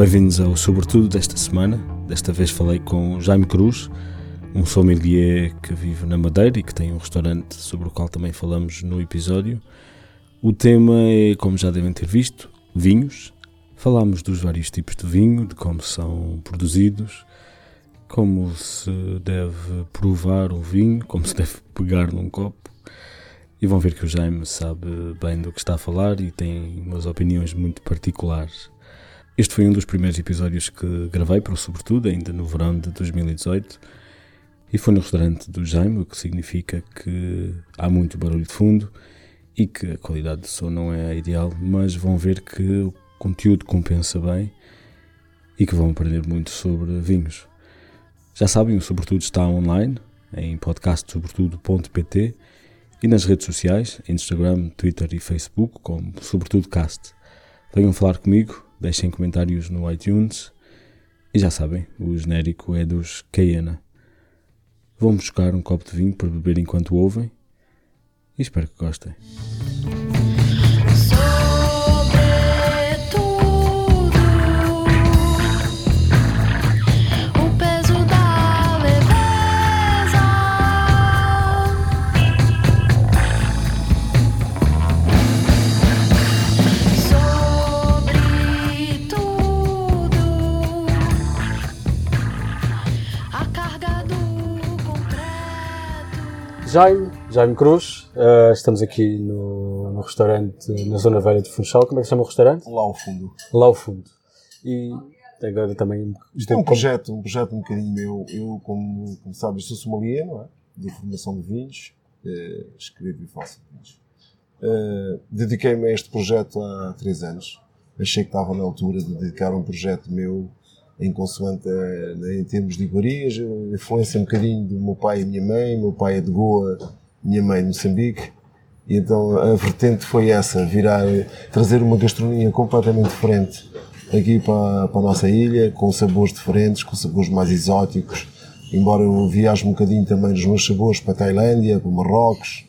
Bem-vindos ao Sobretudo desta semana. Desta vez falei com Jaime Cruz, um sommelier que vive na Madeira e que tem um restaurante sobre o qual também falamos no episódio. O tema é, como já devem ter visto, vinhos. Falámos dos vários tipos de vinho, de como são produzidos, como se deve provar um vinho, como se deve pegar num copo. E vão ver que o Jaime sabe bem do que está a falar e tem umas opiniões muito particulares. Este foi um dos primeiros episódios que gravei para o Sobretudo, ainda no verão de 2018, e foi no restaurante do Jaime, o que significa que há muito barulho de fundo e que a qualidade de som não é a ideal, mas vão ver que o conteúdo compensa bem e que vão aprender muito sobre vinhos. Já sabem, o Sobretudo está online em podcastsobretudo.pt e nas redes sociais, Instagram, Twitter e Facebook, como Sobretudo Cast. Venham falar comigo, deixem comentários no iTunes e já sabem, o genérico é dos Cayena. Vão buscar um copo de vinho para beber enquanto ouvem e espero que gostem. Jaime, Jaime Cruz, eh, estamos aqui no, no restaurante na Zona Velha de Funchal. Como é que se chama o restaurante? lá ao fundo. Lá ao fundo. E agora também. Isto é um projeto, um projeto um bocadinho meu. Eu, como, como sabes, sou sommelier, não é? De formação de vinhos, eh, escrevo e faço vinhos. Eh, Dediquei-me a este projeto há três anos. Achei que estava na altura de dedicar um projeto meu em consoante eh, em termos de iguarias, eh, influência um bocadinho do meu pai e minha mãe. Meu pai é de Goa, minha mãe de Moçambique. E então a vertente foi essa, virar, trazer uma gastronomia completamente diferente aqui para, para a nossa ilha, com sabores diferentes, com sabores mais exóticos. Embora eu viaje um bocadinho também nos meus sabores para a Tailândia, para Marrocos,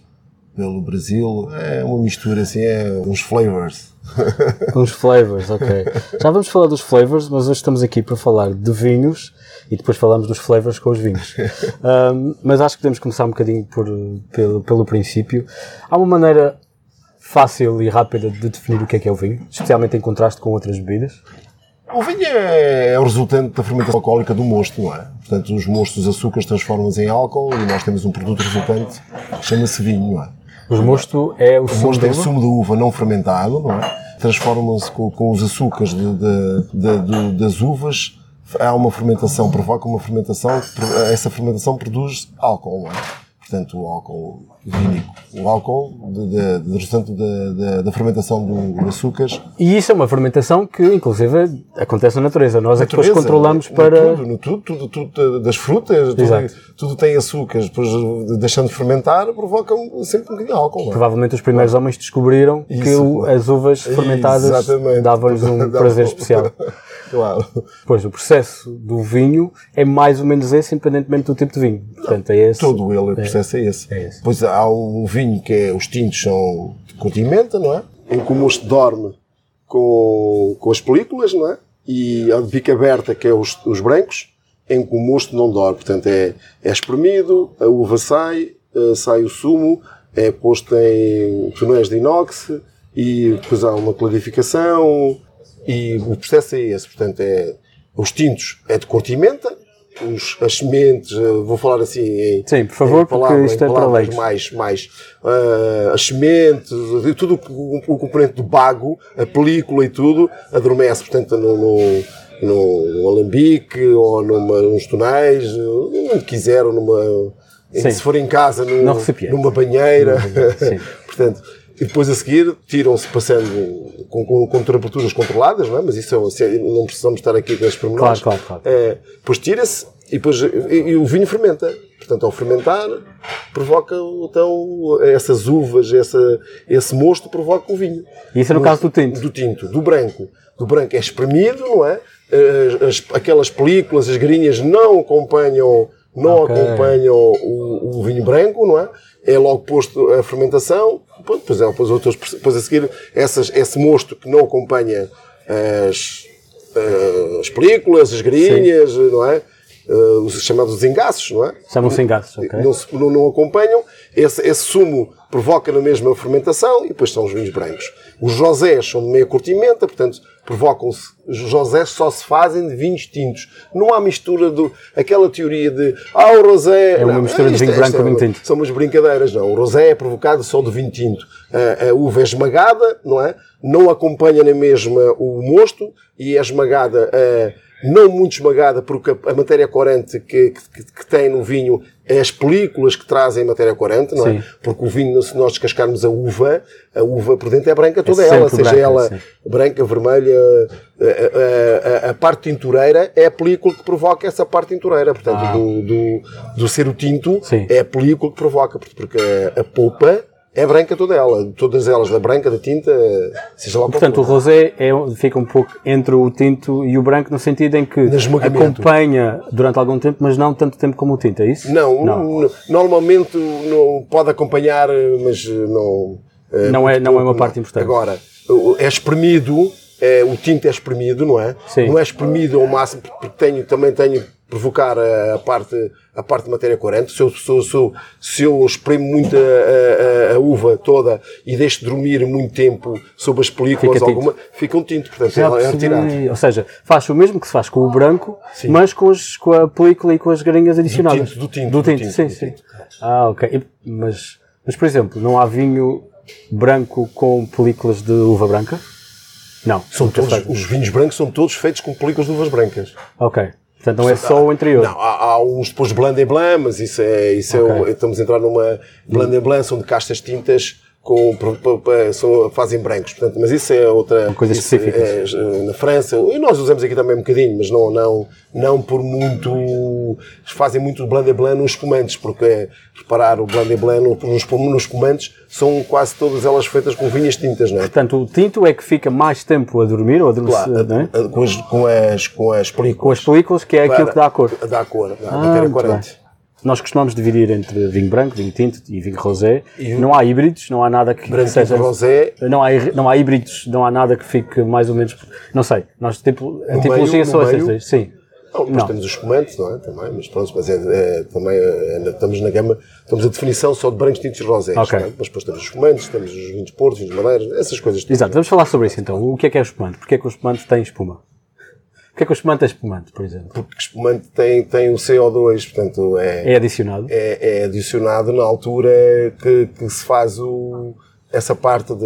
pelo Brasil, é uma mistura assim, é uns flavors. Uns flavors, ok. Já vamos falar dos flavors, mas hoje estamos aqui para falar de vinhos e depois falamos dos flavors com os vinhos. Ahm, mas acho que podemos começar um bocadinho por, pelo, pelo princípio. Há uma maneira fácil e rápida de definir o que é que é o vinho, especialmente em contraste com outras bebidas. O vinho é, é o resultante da fermentação alcoólica do mosto, não é? Portanto, os mostos, os açúcares transformam-se em álcool e nós temos um produto resultante que chama-se vinho, não é? Os mosto é o O sumo mosto é o sumo da uva não fermentado, não é? Transformam-se com, com os açúcares de- de- de- das uvas. Há uma fermentação, provoca uma fermentação, essa fermentação produz álcool, não é? Portanto, o álcool vínico. O álcool de, de, resultante da, da, fermentação do, açúcares E isso é uma fermentação que, inclusive, acontece na natureza. Nós é que depois natureza, controlamos no para. Tudo, no tudo, tudo, tudo das frutas, tudo, tudo tem açúcares, depois deixando de fermentar, provoca um- sempre um bocadinho de álcool. é? Provavelmente os primeiros homens descobriram que Isso, o- claro. as uvas fermentadas davam-lhes um prazer especial. Claro. Pois, o processo do vinho é mais ou menos esse, independentemente do tipo de vinho. Portanto, é esse. Todo ele, o processo é esse. É esse. Pois há um vinho que é, os tintos são de condimenta, não é? Em que o mosto dorme com, com as películas, não é? E a de bica aberta, que é os, os brancos, em que o mosto não dorme. Portanto, é, é espremido, a uva sai, eh, sai o sumo, é posto em tonéis de inox e depois há uma clarificação e o processo é esse. Portanto, é, os tintos é de cortimenta, os, as sementes, eh, vou falar assim em, Sim, por favor, em porque palavras- isto é para leigos. mais, mais ah, as sementes, tudo o, o componente do bago, a película e tudo, adormece, portanto, no, no, no alambique ou numa, nos tonéis, onde quiser, ou numa. Se for em casa, num- numa banheira. Sim. portanto, e depois a seguir tiram-se passando com, com, com temperaturas controladas, não é? Mas isso é, não precisamos estar aqui com as pormenores. Claro, claro, claro. É, depois tira-se e, depois, e, e o vinho fermenta. Portanto, ao fermentar, provoca então essas uvas, essa, esse mosto provoca o vinho. E isso é no caso do tinto. Do tinto, do branco. Do branco é espremido, não é? As- as- aquelas películas, as garinhas não acompanham, não Ok. acompanham o, o vinho branco, não é? É logo posto a fermentação, depois, é, depois, outros, depois a seguir essas, esse mosto que não acompanha as, as películas, as garinhas, não é? Eh, os chamados engaços, não é? Chamam-se engaços, ok? não, não- não acompanham, esse, esse sumo provoca na mesma fermentação e depois são os vinhos brancos. Os rosés são de meia curtimenta, portanto, provocam-se. Os rosés só se fazem de vinhos tintos. Não há mistura do. aquela teoria de. Ah, o rosé. É uma Não, mistura de isto vinho é- branco com é- vinho tinto. São umas brincadeiras, não. O rosé é provocado só de vinho tinto. A, a uva é esmagada, não é? Não acompanha na mesma o mosto e é esmagada. eh, não muito esmagada, porque a, a matéria corante que, que, que tem no vinho é as películas que trazem matéria corante, não é? Sim. Porque o vinho, se nós descascarmos a uva, a uva por dentro é branca toda sempre ela, seja branca, ela sim. branca, vermelha, a, a- a- a parte tintureira é a película que provoca essa parte tintureira. Portanto, do, do, do ser o tinto Ah. Sim. é a película que provoca, porque a, a polpa é branca toda ela. Todas elas, da branca, da tinta, seja lá Portanto, o rosé é, fica um pouco entre o tinto e o branco, no sentido em que acompanha durante algum tempo, mas não tanto tempo como o tinto, é isso? Não, n- normalmente não pode acompanhar, mas não. eh, Não é- não é uma parte importante. Agora, é espremido, é, o tinto é espremido, não é? Sim. Não é espremido ao máximo, porque tenho, também tenho provocar a, parte, a parte de matéria corante. Se eu, se eu, se eu, se eu espremo muito a, a- a- uva toda e deixo dormir muito tempo sobre as películas, Fica tinto. alguma, fica um tinto, portanto Já é, percebi. retirado. Ou seja, faz o mesmo que se faz com o branco, mas com, os- com a película e com as garinhas adicionadas. tinto, do tinto, Do do tinto, tinto, sim, do sim. tinto. Ah, ok. Mas, mas, por exemplo, não há vinho branco com películas de uva branca? Não. São todos, os vinhos brancos são todos feitos com películas de uvas brancas. Ok. Portanto, não é só o interior. Não, há, há uns depois de Blanc et Blanc, mas isso é, isso é Ok. o- estamos a entrar numa Blanc et Blanc, são de castas tintas com, são, fazem brancos, portanto, mas isso é outra coisa específica. é, é, na França, e nós usamos aqui também um bocadinho, mas não, não, não por muito, fazem muito Blanc et Blanc nos espumantes, porque é, reparar o Blanc et Blanc nos, nos espumantes são quase todas elas feitas com vinhas tintas, não é? Portanto, o tinto é que fica mais tempo a dormir ou a adormecer, Claro, não é? a- a- com, as, com, as, com as películas. com as películas, que é aquilo que dá a cor. Dá a cor, dá a Ah, muito corante. Nós costumamos dividir entre vinho branco, vinho tinto e vinho rosé. Não há híbridos, não há nada que Branco seja. e rosé, Não há, não há híbridos, não há nada que fique mais ou menos. Não sei. Nós, tipo, a tipologia são essas meio? Sim. Não, temos os espumantes, não é? Também, mas pronto, mas é, é- também é, estamos na gama, estamos a definição só de brancos, tintos e rosés. Ok. não é? Mas depois temos os espumantes, temos os vinhos de Porto, vinhos de Madeiras, essas coisas. Exato, vamos falar sobre isso então. O que é que é o espumante? Porquê é que o espumante tem espuma? Porquê é que o espumante é espumante, por exemplo? Porque o espumante tem, tem o CO2, portanto é, É adicionado? é, é adicionado na altura que, que se faz o, essa parte de,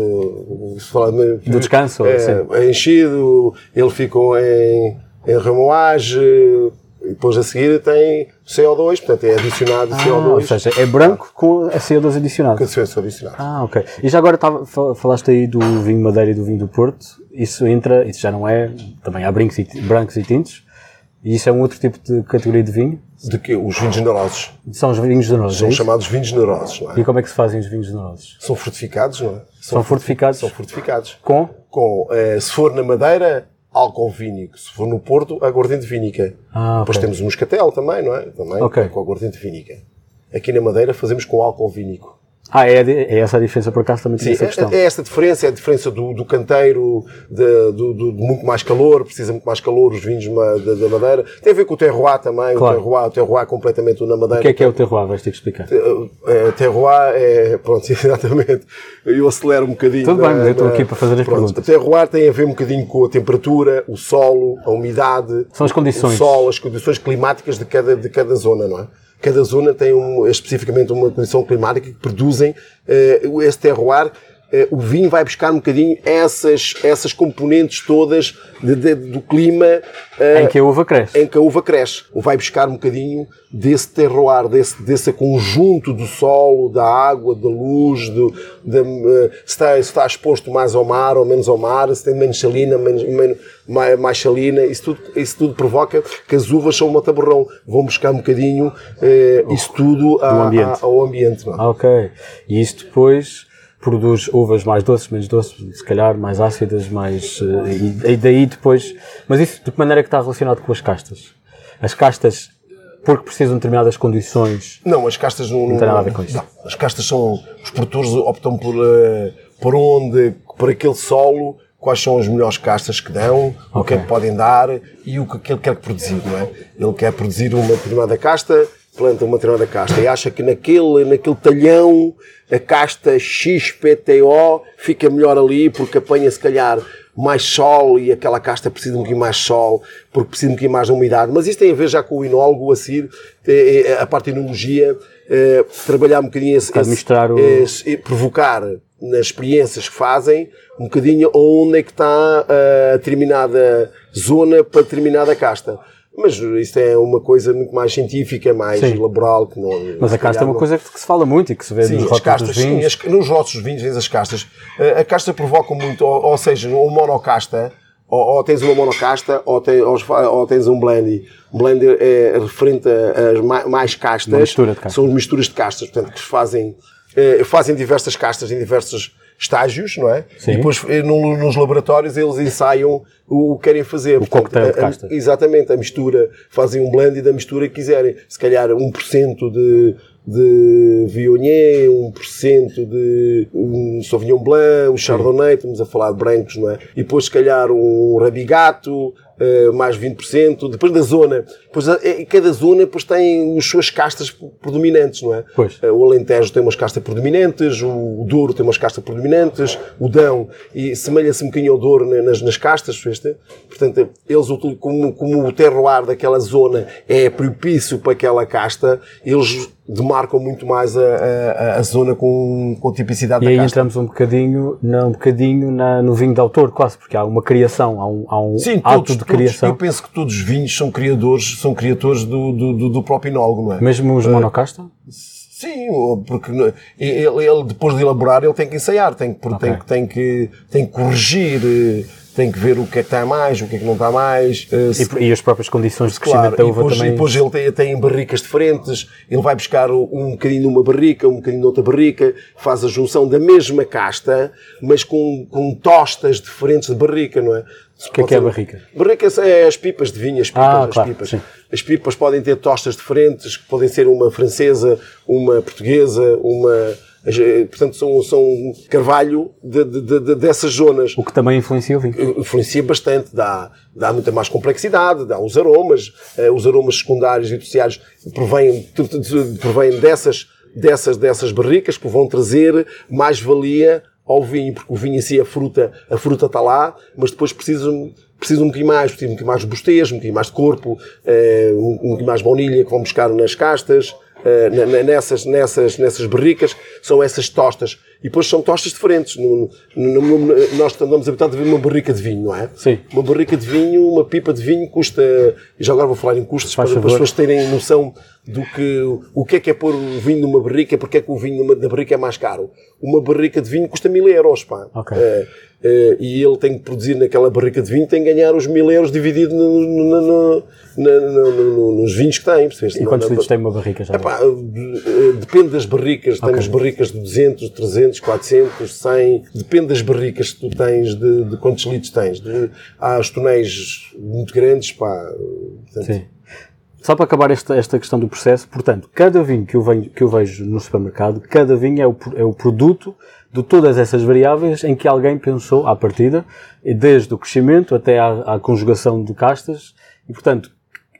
Do descanso, É, é enchido, ele fica em, em remoagem, e depois a seguir tem CO2, portanto é adicionado Ah, CO2. ou seja, é branco com a CO2 adicionado. que CO2 adicionado. Ah, ok. E já agora tava, fa- falaste aí do vinho Madeira e do vinho do Porto. Isso entra, isso já não é, também há brancos e, brancos e tintos. E isso é um outro tipo de categoria de vinho. De que os vinhos generosos São os vinhos generosos. são é chamados vinhos generosos, não é? E como é que se fazem os vinhos generosos? São fortificados, não é? São fortificados São fortificados. com? Com, eh, se for na Madeira, álcool vínico. Se for no Porto, aguardente vínica. Ah, Depois temos o moscatel também, não é? Também Ok. com aguardente vínica. Aqui na Madeira fazemos com álcool vínico. Ah, é, é essa a diferença por acaso também tinha essa questão. É, é esta diferença, é a diferença do, do canteiro, de, do, do- de muito mais calor, precisa muito mais calor os vinhos da, Madeira. Tem a ver com o terroir também, Claro. o terroir, o terroir completamente na Madeira. O que é que é o terroir? Vais ter que explicar. Uh, terroir é, pronto, exatamente. Eu acelero um bocadinho. Tudo bem, na- mas eu estou aqui para fazer as pronto. perguntas. Terroir tem a ver um bocadinho com a temperatura, o solo, a umidade. São as condições. O sol, as condições climáticas de cada, de cada zona, não é? Cada zona tem um, especificamente uma condição climática que produzem eh, esse terroir. eh, o vinho vai buscar um bocadinho essas, essas componentes todas de- de- do clima eh, Em que a uva cresce. em que a uva cresce. Vai buscar um bocadinho desse terroir, desse, desse conjunto do solo, da água, da luz, do, da, eh, se, está, se está exposto mais ao mar ou menos ao mar, se tem menos salina, menos, menos- mais, salina, isso tudo, isso tudo provoca que as uvas são uma taborrão. Vão buscar um bocadinho eh, isso tudo a- ambiente. a- ao ambiente. não é? Ah, ok. E isso depois produz uvas mais doces, menos doces, se calhar mais ácidas, mais. eh, e, e daí depois. Mas isso de que maneira é que está relacionado com as castas? As castas, porque precisam de determinadas condições. Não, as castas não, tem nada a ver com isso. não. As castas são. Os produtores optam por, eh, por onde, por aquele solo, quais são as melhores castas que dão, o que é que podem dar e o que, que ele quer produzir, não é? Ele quer produzir uma determinada casta, planta uma determinada casta e acha que naquele, naquele talhão a casta XPTO fica melhor ali porque apanha se calhar mais sol e aquela casta precisa de um bocadinho mais sol porque precisa de um bocadinho mais de umidade. Mas isso tem a ver já com o inólogo, a seguir, eh, eh, a parte de enologia, eh, trabalhar um bocadinho esse, esse- o- esse- provocar nas experiências que fazem um bocadinho onde é que está a determinada zona para determinada casta. Mas isso é uma coisa muito mais científica, mais Sim. laboral. Que não, Mas a casta é uma não- coisa que se fala muito e que se vê Sim, nos rótulos castas, dos sim, vinhos. as- nos rótulos dos vinhos vês as castas. Eh, A casta provoca muito, ou, ou seja, uma monocasta, ou, ou tens uma monocasta, ou, ou ou tens um blend. Blend é referente a- às ma- mais castas. Uma mistura de castas. São misturas de castas, portanto, que se fazem, fazem diversas castas em diversos estágios, não é? Sim. E depois eh, no- nos laboratórios eles ensaiam o que querem fazer. O cocktail de castas. Exatamente, a mistura, fazem um blend da mistura que quiserem. Se calhar 1% de, de Viognier, 1% de um Sauvignon Blanc, um Chardonnay, estamos a falar de brancos, não é? E depois, se calhar, um Rabigato, eh, mais 20%, depois da zona. Depois, eh, cada zona depois tem as suas castas predominantes, não é? Pois. Eh, O Alentejo tem umas castas predominantes, o Douro tem umas castas predominantes, o Dão, e semelha-se um bocadinho ao Douro na- nas, nas castas, viste? Portanto, eles, como, como o terroir daquela zona é propício para aquela casta, eles demarcam muito mais a, a, a zona com, com tipicidade E da aí casta. entramos um bocadinho, na, um bocadinho na- no vinho de autor, quase, porque há uma criação, há um, há um Sim, ato todos, de todos, criação. eu penso que todos os vinhos são criadores, são criadores do, do, do, próprio enólogo, não é? Mesmo os monocasta? Sim, porque no- ele, ele, depois de elaborar ele tem que ensaiar, tem que, Ok. tem, tem, que, tem que corrigir, eh, tem que ver o que é que está mais, o que é que não está mais. eh, E, e as próprias condições de crescimento Claro, da e uva depois, também. e depois ele tem, tem barricas diferentes, ele vai buscar um bocadinho numa barrica, um bocadinho noutra barrica, faz a junção da mesma casta, mas com, com tostas diferentes de barrica, não é? O que é que é barrica? Barrica é as pipas de vinho, as pipas, Ah, as claro, pipas. sim. As pipas podem ter tostas diferentes, podem ser uma francesa, uma portuguesa, uma. eh, Portanto, são, são carvalho de, de- de- de- dessas zonas O que também influencia o vinho. influencia bastante, dá, dá muita mais complexidade, dá os aromas, eh, os aromas secundários e terciários provêm, provêm dessas, dessas, dessas barricas que vão trazer mais valia ao vinho, porque o vinho em si, a fruta, a fruta está lá, mas depois precisa, precisa um bocadinho mais, precisa um bocadinho mais de bostez, um bocadinho mais de corpo, eh, um bocadinho mais de baunilha que vão buscar nas castas, eh, nessas, nessas, nessas barricas, são essas tostas. E depois são tostas diferentes. No- no- no- nós andamos habituados a ver uma barrica de vinho, não é? Sim. Uma barrica de vinho, uma pipa de vinho custa, e já agora vou falar em custos Faz para, para as pessoas terem noção do que, o que é que é pôr o vinho numa barrica, porque é que o vinho numa, na barrica é mais caro. Uma barrica de vinho custa mil euros, pá. Ok. Eh, e ele tem que produzir naquela barrica de vinho, tem que ganhar os mil euros dividido no- no- no- nos vinhos que tem, percebeste? E quantos litros tem uma barrica já? Epá, eh, depende das barricas. Temos barricas de 200, 300, 400, 100. Depende das barricas que tu tens, de, de quantos litros tens. De- há os tonéis muito grandes, pá. portanto, Sim. Só para acabar esta, esta questão do processo, portanto, cada vinho que eu, venho, que eu vejo no supermercado, cada vinho é o, é o produto de todas essas variáveis em que alguém pensou à partida, desde o crescimento até à, à conjugação de castas, e portanto,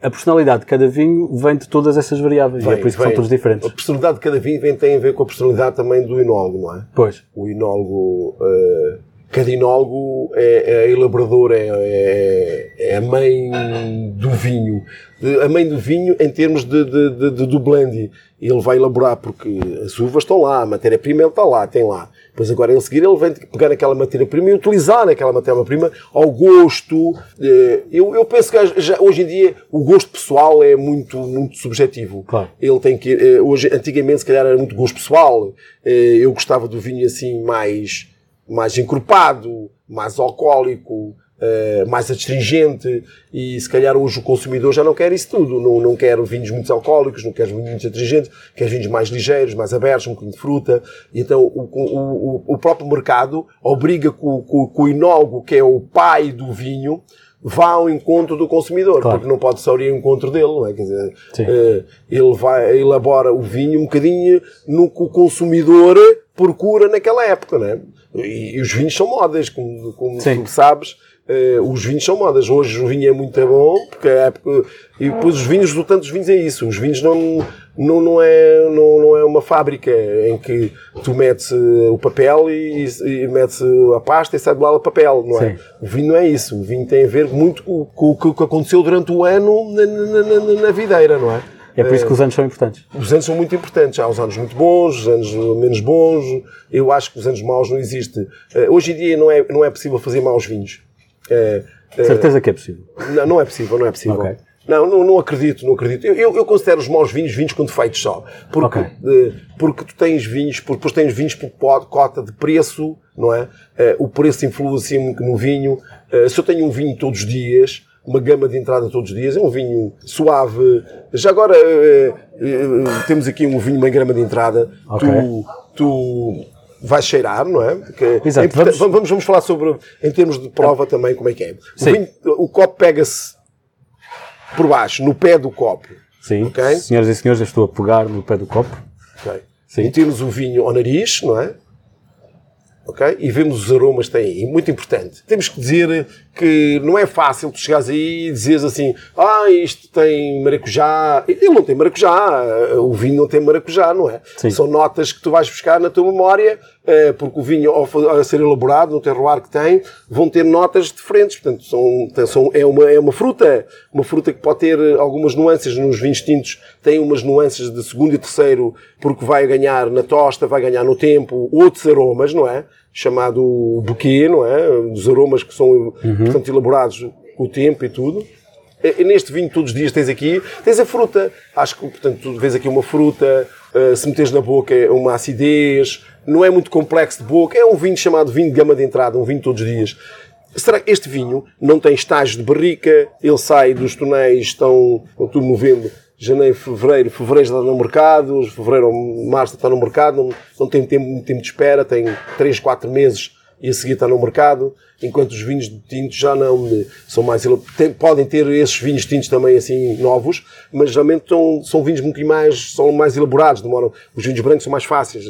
a personalidade de cada vinho vem de todas essas variáveis, e é por isso que vem- são todos diferentes. A personalidade de cada vinho vem, tem a ver com a personalidade também do enólogo, não é? Pois, o enólogo, eh, cada enólogo é, é elaborador, é, é, é a mãe do vinho. De- A mãe do vinho em termos de, de, de- do blend. Ele vai elaborar porque as uvas estão lá, a matéria-prima está lá, tem lá. Depois agora ele seguir ele vem pegar aquela matéria-prima e utilizar aquela matéria-prima ao gosto. Eh, Eu, eu penso que já- hoje em dia o gosto pessoal é muito, muito subjetivo. Claro. Ele tem que eh, hoje antigamente se calhar era muito gosto pessoal. Eh, Eu gostava do vinho assim mais mais encorpado, mais alcoólico, eh, mais astringente e se calhar hoje o consumidor já não quer isso tudo, não, não quer vinhos muito alcoólicos, não quer vinhos muito astringentes, quer vinhos mais ligeiros, mais abertos, um bocadinho de fruta e então o, o, o- próprio mercado obriga que o, que o- que o enólogo, que é o pai do vinho, vá ao encontro do consumidor, Claro. porque não pode só ir ao encontro dele, não é? Quer dizer, eh, ele vai, elabora o vinho um bocadinho no que o consumidor procura naquela época, não é? E, e os vinhos são modas, como, como tu sabes. Eh, os vinhos são modas. Hoje o vinho é muito bom, porque a época. E depois os vinhos, do tanto vinhos é isso. Os vinhos não, não, não, é, não, não é uma fábrica em que tu metes eh, o papel e, e metes a pasta e sai de lá o papel, não é? Sim. O vinho não é isso. O vinho tem a ver muito com, com o que aconteceu durante o ano na, na, na- na videira, não é? É por isso que os anos são importantes. Os anos são muito importantes. Há os anos muito bons, os anos menos bons. Eu acho que os anos maus não existem. Eh, hoje em dia não é, não é possível fazer maus vinhos. Eh, eh, Certeza que é possível. não, não é possível, não é possível. Ok. Não, não, não acredito, não acredito. Eu, eu, eu considero os maus vinhos vinhos quando feitos só. Porque, Ok. eh, porque tu tens vinhos, porque depois tens vinhos por cota de preço, não é? Eh, o preço influencia muito no vinho. Eh, se eu tenho um vinho todos os dias, uma gama de entrada todos os dias, é um vinho suave. Já agora eh, temos aqui um vinho, uma grama de entrada. Ok. Tu, tu vais cheirar, não é? Porque Exato, é vamos- vamos, vamos falar sobre, em termos de prova também, como é que é. O, Sim. vinho- o copo pega-se por baixo, no pé do copo. Sim. Ok. Senhoras e senhores, eu estou a pegar no pé do copo. ok? Sim. E temos o vinho ao nariz, não é? Ok? E vemos os aromas que tem aí. Muito importante. Temos que dizer que não é fácil tu chegares aí e dizeres assim: ah, isto tem maracujá. Ele não tem maracujá. O vinho não tem maracujá, não é? Sim. São notas que tu vais buscar na tua memória, eh, porque o vinho, ao ser elaborado, no terroir que tem, vão ter notas diferentes. Portanto, são, são, é, uma, é uma fruta. Uma fruta que pode ter algumas nuances nos vinhos tintos. Tem umas nuances de segundo e terceiro, porque vai ganhar na tosta, vai ganhar no tempo outros aromas, não é? Chamado buquê, não é? Dos aromas que são, portanto, elaborados com o tempo e tudo. E Neste vinho todos os dias tens aqui, tens a fruta. Acho que, portanto, tu vês aqui uma fruta, eh, se meteres na boca é uma acidez, não é muito complexo de boca, é um vinho chamado vinho de gama de entrada, um vinho todos os dias. Será que este vinho não tem estágio de barrica? Ele sai dos tonéis, estão outubro, novembro, janeiro, fevereiro, fevereiro já está no mercado, fevereiro ou março está no mercado, não, não tem tempo, muito tempo de espera, tem 3, 4 meses e a seguir está no mercado, enquanto os vinhos de tintos já não eh, são mais tem- podem ter esses vinhos tintos também assim novos, mas geralmente são, são vinhos muito mais são mais elaborados, demoram. Os vinhos brancos são mais fáceis,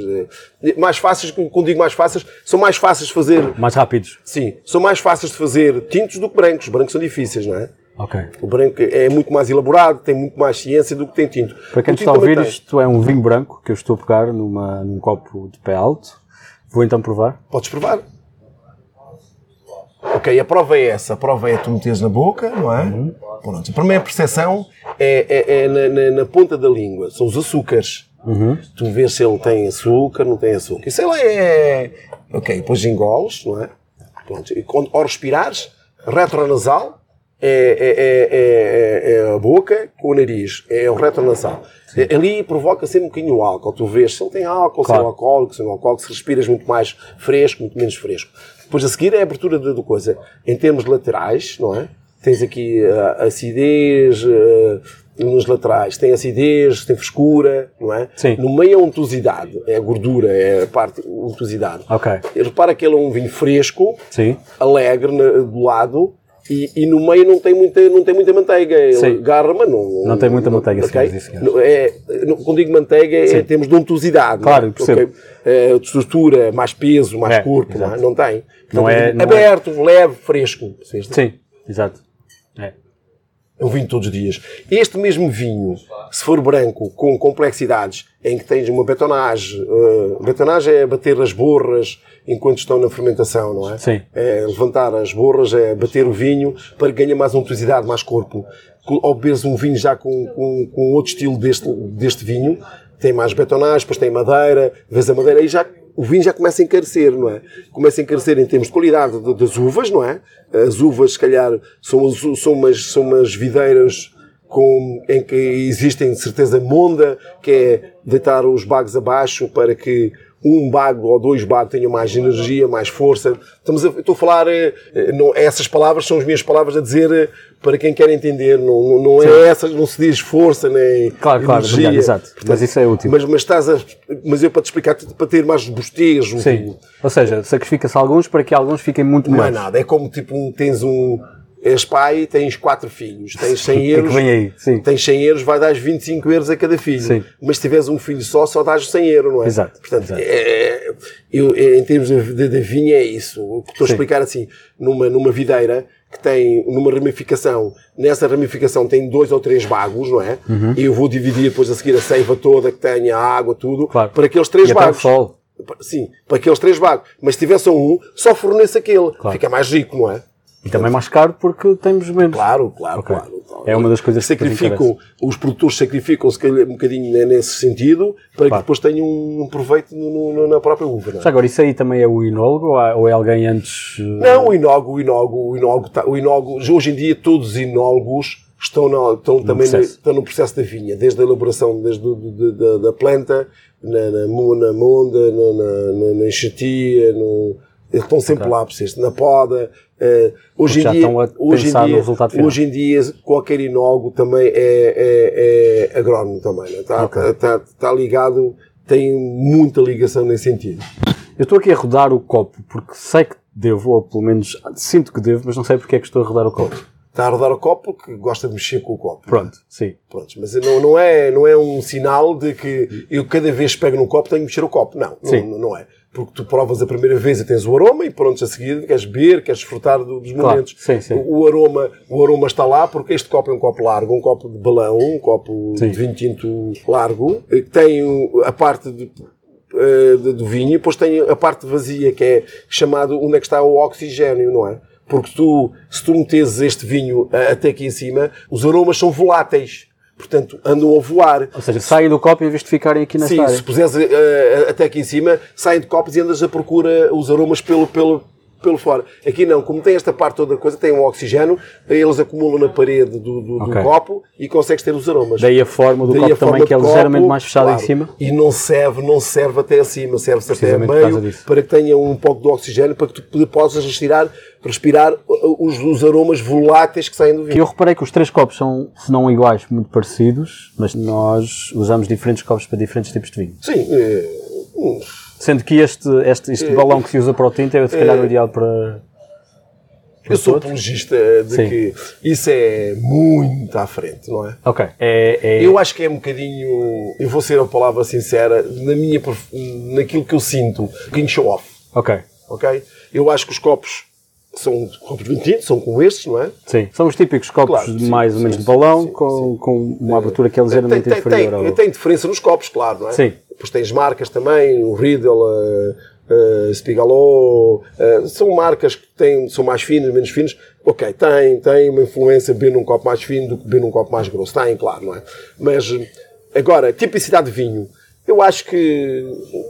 eh, mais fáceis, quando digo mais fáceis, são mais fáceis de fazer. Mais rápidos. Sim, são mais fáceis de fazer tintos do que brancos. Os brancos são difíceis, não é? Ok. O branco é muito mais elaborado, tem muito mais ciência do que tem tinto. Para quem está a ouvir, isto é um vinho branco que eu estou a pegar numa, num copo de pé alto. Vou então provar. Podes provar. Ok, a prova é essa. A prova é tu meteres na boca, não é? Pronto. A primeira percepção é, é- é na, na- na ponta da língua. São os açúcares. Tu vês se ele tem açúcar, não tem açúcar. Isso ele é... Ok, depois engoles, não é? Pronto. E quando, ao respirares, retronasal é, é- é- é- é a boca com o nariz. É o retronasal. Ali provoca sempre um bocadinho o álcool. Tu vês se ele tem álcool, se é Claro. alcoólico, se é alcoólico, se respiras muito mais fresco, muito menos fresco. Depois a seguir é a abertura do coisa. Em termos laterais, não é? Tens aqui a acidez, eh, nos laterais tem acidez, tem frescura, não é? Sim. No meio é untuosidade, é a gordura, é a parte untuosidade. Ok. Repara que ele é um vinho fresco, Sim. alegre do lado e, e no meio não tem muita, não tem muita manteiga. Ele Sim. garra, mas não, Não tem muita manteiga, ok? senhoras e senhores. Não, É, não- quando digo manteiga é Sim. em termos de untuosidade. Claro, não é? percebo. Ok? É, de estrutura, mais peso, mais É, corpo, não, é? não tem. Não Portanto, é- não é- aberto, leve, fresco. Sim. Exato. É. Um vinho todos os dias. Este mesmo vinho, se for branco, com complexidades, em que tens uma betonagem, uh, betonagem é bater as borras enquanto estão na fermentação, não é? Sim. É levantar as borras, é bater o vinho para que ganhe mais untuosidade, mais corpo. Co- Ao beberes um vinho já com, com, com outro estilo deste, deste vinho, tem mais betonagem, depois tem madeira, vês a madeira, aí já o vinho já começa a encarecer, não é? Começa a encarecer em termos de qualidade de- das uvas, não é? As uvas, se calhar, são, são, umas, são umas videiras com, em que existem, de certeza, monda, que é deitar os bagos abaixo para que um bago ou dois bagos tenham mais energia, mais força. Estamos a, estou a falar, eh, eh, não, essas palavras são as minhas palavras a dizer eh, para quem quer entender. Não, não- é essas, não se diz força nem Claro, claro, energia. obrigado, exato. Mas isso é útil. Mas, mas estás a, mas eu para te explicar, para ter mais bostejo, Sim. Ou seja, sacrifica-se alguns para que alguns fiquem muito não é nada. É como tipo um, tens um. És pai, tens quatro filhos, tens 100 O que é euros, que vem aí? Sim. tens 100 euros, vai dar 25 euros a cada filho. Sim. Mas se tiveres um filho só, só dás 100 euros, não é? Exato, Portanto, exato. é- eu, é- em termos de, de, vinha é isso. O que estou a explicar assim, numa, numa videira que tem numa ramificação, nessa ramificação tem dois ou três bagos, não é? E eu vou dividir depois a seguir a seiva toda que tenha a água, tudo, Claro. para aqueles três E bagos. sol. Sim, para aqueles três bagos. Mas se tivesse só um, só fornece aquele. Claro. Fica mais rico, não é? E também mais caro porque temos menos. Claro, claro, Ok. claro. É uma das coisas que sacrificam, os produtores sacrificam-se calhar, um bocadinho ne- nesse sentido para Claro. que depois tenham um proveito no- no- na própria uva. Não, é? Agora, isso aí também é o inólogo ou é alguém antes? eh, não o inólogo, o inólogo, o inólogo, tá- o inólogo, hoje em dia todos os inólogos estão, na- estão também no, processo. estão no processo da vinha, desde a elaboração desde do- do- da, da planta, na, na, na monda, na, na, na, enxertia, no, eles estão sempre lá, percebeste? na poda. Eh, hoje, em dia, hoje, em no dia, hoje em dia, qualquer inólogo também é, é, é agrónomo também. né? Está, Ok. está, está ligado, tem muita ligação nesse sentido. Eu estou aqui a rodar o copo porque sei que devo, ou pelo menos sinto que devo, mas não sei porque é que estou a rodar o copo. Está a rodar o copo porque gosta de mexer com o copo. Pronto, sim. Prontos, mas não, não, é, não é um sinal de que eu cada vez que pego num copo tenho que mexer o copo. Não, Sim. não, não é. Porque tu provas a primeira vez e tens o aroma e pronto, a seguir queres beber, queres desfrutar do- dos Claro, momentos. sim, sim. O, aroma, o aroma está lá porque este copo é um copo largo, um copo de balão, um copo Sim. de vinho tinto largo, eh, que tem a parte de, eh, do vinho e depois tem a parte vazia que é chamado onde é que está o oxigênio, não é? Porque tu, se tu metes este vinho eh, até aqui em cima, os aromas são voláteis. Portanto, andam a voar. Ou seja, saem do copo em vez de ficarem aqui nesta Sim, área. se puseres eh, até aqui em cima, saem de copos e andas a procura os aromas pelo, pelo, pelo fora. Aqui não, como tem esta parte toda coisa, tem um oxigênio, eles acumulam na parede do, do, do Ok. copo e consegues ter os aromas. Daí a forma do Daí copo também, que é ligeiramente mais fechada em claro. cima. E não serve, não serve até acima, serve-se até a meio para que tenha um pouco de oxigênio para que tu possas respirar, respirar uh, os, os aromas voláteis que saem do vinho. eu reparei que os três copos são, se não iguais, muito parecidos, mas nós usamos diferentes copos para diferentes tipos de vinho. Sim, hum, Sendo que este, este, este balão que se usa para o tinto é se calhar o ideal para. eu sou apologista de Sim. que isso é muito à frente, não é? Ok. É, é- Eu acho que é um bocadinho, eu vou ser a palavra sincera, na minha, naquilo que eu sinto, um bocadinho show off, Ok. ok? Eu acho que os copos são copos de tinto, são como estes, não é? Sim. São os típicos copos Claro, sim, mais ou menos sim, de balão, sim, com, com uma abertura que é Tem, ligeiramente tem, inferior tem, ao. tem diferença nos copos, claro, não é? Sim. Depois tens marcas também, o Riedel, uh, uh, são marcas que têm, são mais finas, menos finas. Ok, tem, tem uma influência beber num copo mais fino do que beber num copo mais grosso. Tem, claro, não é? Mas, uh, agora, tipicidade de vinho. Eu acho que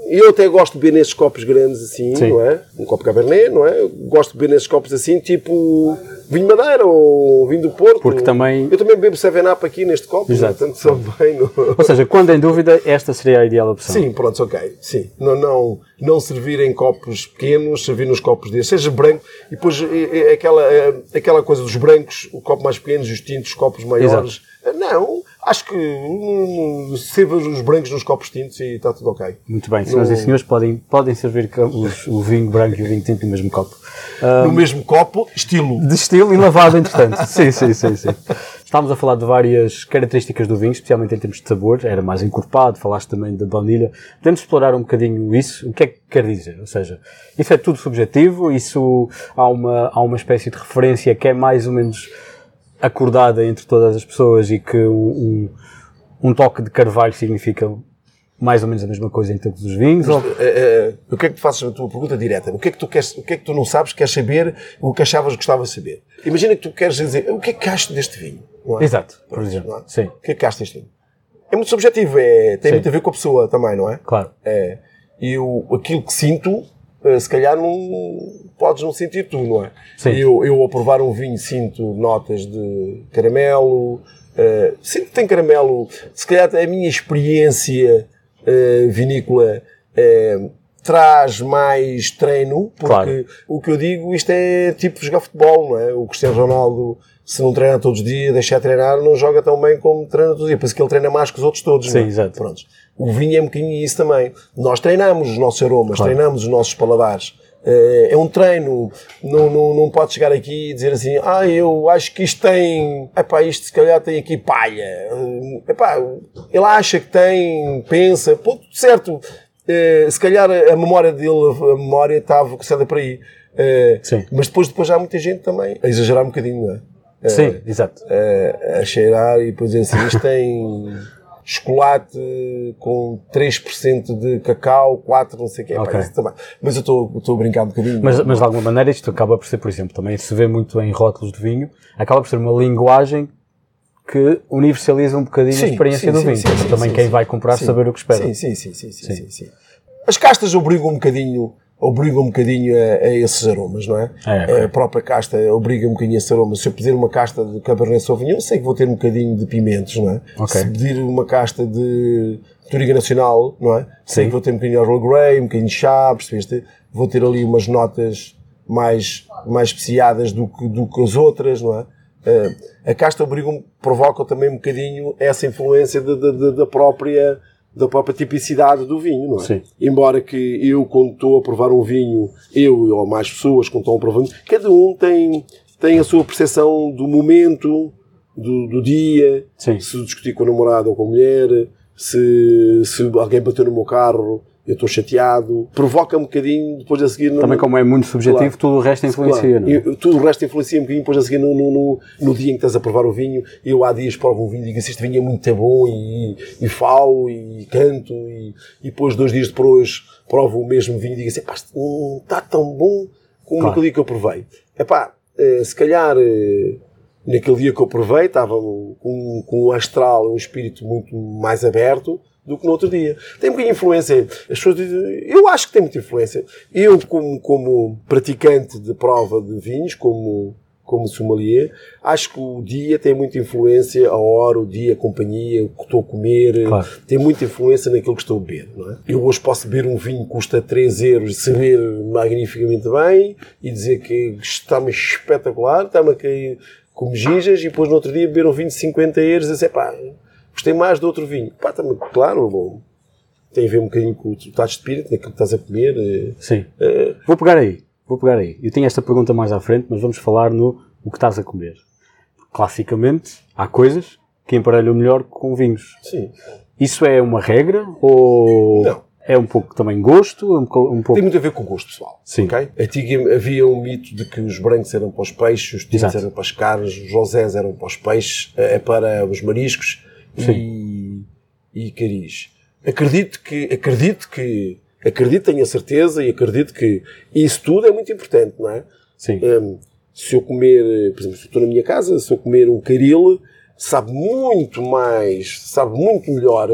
eu até gosto de beber nesses copos grandes assim, Sim. não é? Um copo Cabernet, não é? Eu gosto de beber nesses copos assim, tipo vinho Madeira ou vinho do Porto. Porque também- Eu também bebo 7-Up aqui neste copo, Exato. portanto são bem no... Ou seja, quando em dúvida, esta seria a ideal opção. Sim, pronto, ok. Sim. Não, não, não servir em copos pequenos, servir nos copos destes, seja branco, e depois é, é aquela, é, aquela coisa dos brancos, o copo mais pequeno, os tintos, os copos maiores. Não, acho que hum, sirva os brancos nos copos tintos e está tudo ok. Muito bem, senhoras e senhores, podem, podem servir os- o vinho branco e o vinho tinto no mesmo copo. No mesmo copo, estilo. De estilo e lavado, entretanto. sim, sim, sim, sim. Estávamos a falar de várias características do vinho, especialmente em termos de sabor. Era mais encorpado, falaste também da baunilha. Podemos explorar um bocadinho isso? O que é que quer dizer? Ou seja, isso é tudo subjetivo, isso há uma, há uma espécie de referência que é mais ou menos acordada entre todas as pessoas e que um, um, toque de carvalho significa mais ou menos a mesma coisa em todos os vinhos? ou- Eh, eh, o que é que tu fazes a tua pergunta direta? O que é que tu queres, o que é que tu não sabes, queres saber, o que achavas que gostavas de saber? Imagina que tu queres dizer, o que é que achaste deste vinho? É? Exato, por exemplo. é? Sim, O que é que achaste deste vinho? É muito subjetivo, é, tem Sim. muito a ver com a pessoa também, não é? claro. É. Eu, aquilo que sinto, se calhar não podes não sentir tu, não é? Sim. Eu, eu ao provar um vinho sinto notas de caramelo, eh, sinto que tem caramelo, se calhar a minha experiência eh, vinícola eh, traz mais treino, porque Claro. o que eu digo, isto é tipo jogar futebol, não é? O Cristiano Ronaldo, se não treina todos os dias, deixa de treinar, não joga tão bem como treina todos os dias. Penso que ele treina mais que os outros todos, Sim, não é? exato. Prontos. O vinho é um bocadinho isso também. Nós treinamos os nossos aromas, Claro. treinamos os nossos paladares. Eh, é um treino, não, não, não pode chegar aqui e dizer assim, ah, eu acho que isto tem, epá, isto se calhar tem aqui palha. Eh, Epá, ele acha que tem, pensa, pô, certo, eh, se calhar a memória dele, a memória estava focada para aí. Sim. Mas depois, depois há muita gente também a exagerar um bocadinho, não é? Sim, exato. a, a cheirar e depois assim, isto tem chocolate com 3% de cacau, 4 não sei o quê. Pá, Ok. isso também. Mas eu estou a brincar um bocadinho. Mas, mas de alguma maneira isto acaba por ser, por exemplo, também se vê muito em rótulos de vinho, acaba por ser uma linguagem que universaliza um bocadinho a Sim, experiência sim, do vinho. sim, sim, também quem vai comprar saber o que espera. Sim, sim, sim, sim, sim, sim, sim. As castas obrigam um bocadinho, obrigam um bocadinho a, a esses aromas, não é? É. A própria casta obriga um bocadinho a esses aromas. Se eu pedir uma casta de Cabernet Sauvignon, sei que vou ter um bocadinho de pimentos, não é? Ok. Se pedir uma casta de Toriga Nacional, não é? Sei Sim. que vou ter um bocadinho de Earl Grey, um bocadinho de chá, percebeste? Vou ter ali umas notas mais, mais especiadas do que, do que as outras, não é? Eh, a casta obriga, provoca também um bocadinho essa influência da própria da própria tipicidade do vinho, não é? Sim. Embora que eu, quando estou a provar um vinho, eu ou mais pessoas, quando estão a provar um vinho, cada um tem, tem a sua percepção do momento, do, do dia, Sim. se discutir com a namorada ou com a mulher, se, se alguém bateu no meu carro, eu estou chateado. Provoca um bocadinho, depois a seguir... Também como é muito subjetivo, Claro. tudo o resto influencia, Claro. não é? Tudo o resto influencia um bocadinho, depois a seguir no, no, no, no dia em que estás a provar o vinho, eu há dias provo um vinho e digo assim, este vinho é muito bom e, e falo e canto e, e depois dois dias depois provo o mesmo vinho e digo assim, pá, está tão bom como Claro. naquele dia que eu provei. Epá, eh, se calhar eh, naquele dia que eu provei estava com, com o astral, um espírito muito mais aberto do que no outro dia. Tem de influência. As pessoas dizem, eu acho que tem muita influência. Eu, como, como praticante de prova de vinhos, como, como sommelier, acho que o dia tem muita influência, a hora, o dia, a companhia, o que estou a comer, Claro. tem muita influência naquilo que estou a beber, não é? Eu hoje posso beber um vinho que custa 3 euros e saber magnificamente bem e dizer que está-me espetacular, está-me a cair como ginjas e depois no outro dia beber um vinho de 50 euros e dizer, pá, gostei mais do outro vinho. Pá, também, claro, bom, tem a ver um bocadinho com o estado de espírito, naquilo que estás a comer. eh, Sim. eh, Vou pegar aí, vou pegar aí. Eu tinha esta pergunta mais à frente, mas vamos falar no o que estás a comer. Classicamente, há coisas que emparelham melhor com vinhos. sim. Isso é uma regra ou Não. é um pouco também gosto? Um, pouco- um pouco... Tem muito a ver com o gosto pessoal. Sim. ok? Antiga, havia um mito de que os brancos eram para os peixes, os tintos eram para as carnes, os rosés eram para os peixes, é para os mariscos e, e caris. Acredito que, acredito que, acredito, tenho a certeza e acredito que isso tudo é muito importante, não é? Sim. Hum, se eu comer, por exemplo, se eu estou na minha casa, se eu comer um caril, sabe muito mais, sabe muito melhor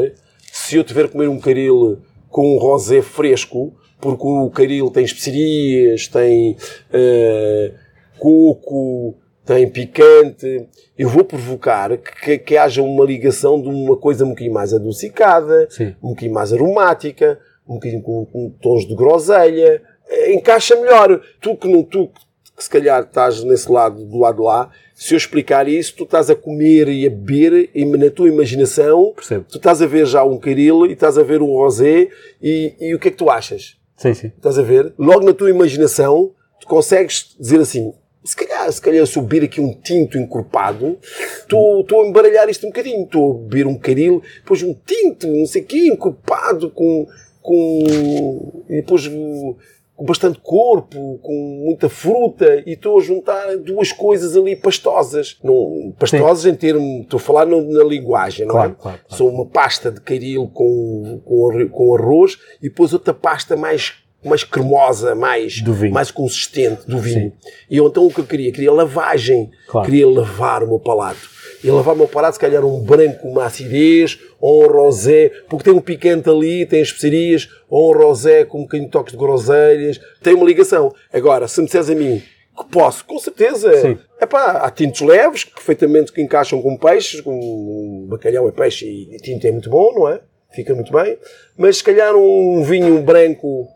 se eu tiver a comer um caril com um rosé fresco, porque o caril tem especiarias, tem eh, coco, tem picante. Eu vou provocar que, que haja uma ligação de uma coisa um bocadinho mais adocicada, Sim. um bocadinho mais aromática, um bocadinho com, com tons de groselha. Eh, Encaixa melhor. Tu que não, tu que se calhar estás nesse lado, do lado lá, se eu explicar isso, tu estás a comer e a beber e na tua imaginação, Percebo. tu estás a ver já um caril e estás a ver um rosé e, e o que é que tu achas? Sim, sim. Estás a ver? Logo na tua imaginação, tu consegues dizer assim, se calhar, se calhar se eu beber aqui um tinto encorpado, estou a embaralhar isto um bocadinho. Estou a beber um caril, depois um tinto, não sei o quê, encorpado, com, com, e depois com bastante corpo, com muita fruta, e estou a juntar duas coisas ali pastosas. Não, pastosas em termos, estou a falar no- na linguagem, não Claro, é? claro, claro. São uma pasta de caril com, com, com arroz e depois outra pasta mais, mais cremosa, mais, mais consistente do vinho. E eu, então o que eu queria? Queria lavagem. Claro. Queria lavar o meu palato. E lavar o meu palato, se calhar um branco com uma acidez, ou um rosé, porque tem um picante ali, tem especiarias, ou um rosé com um bocadinho de toques de groselhas. Tem uma ligação. Agora, se me disseres a mim que posso, com certeza. Sim. Epá, há tintos leves que perfeitamente que encaixam com peixes, com bacalhau é peixe e tinto é muito bom, não é? Fica muito bem. Mas se calhar um vinho branco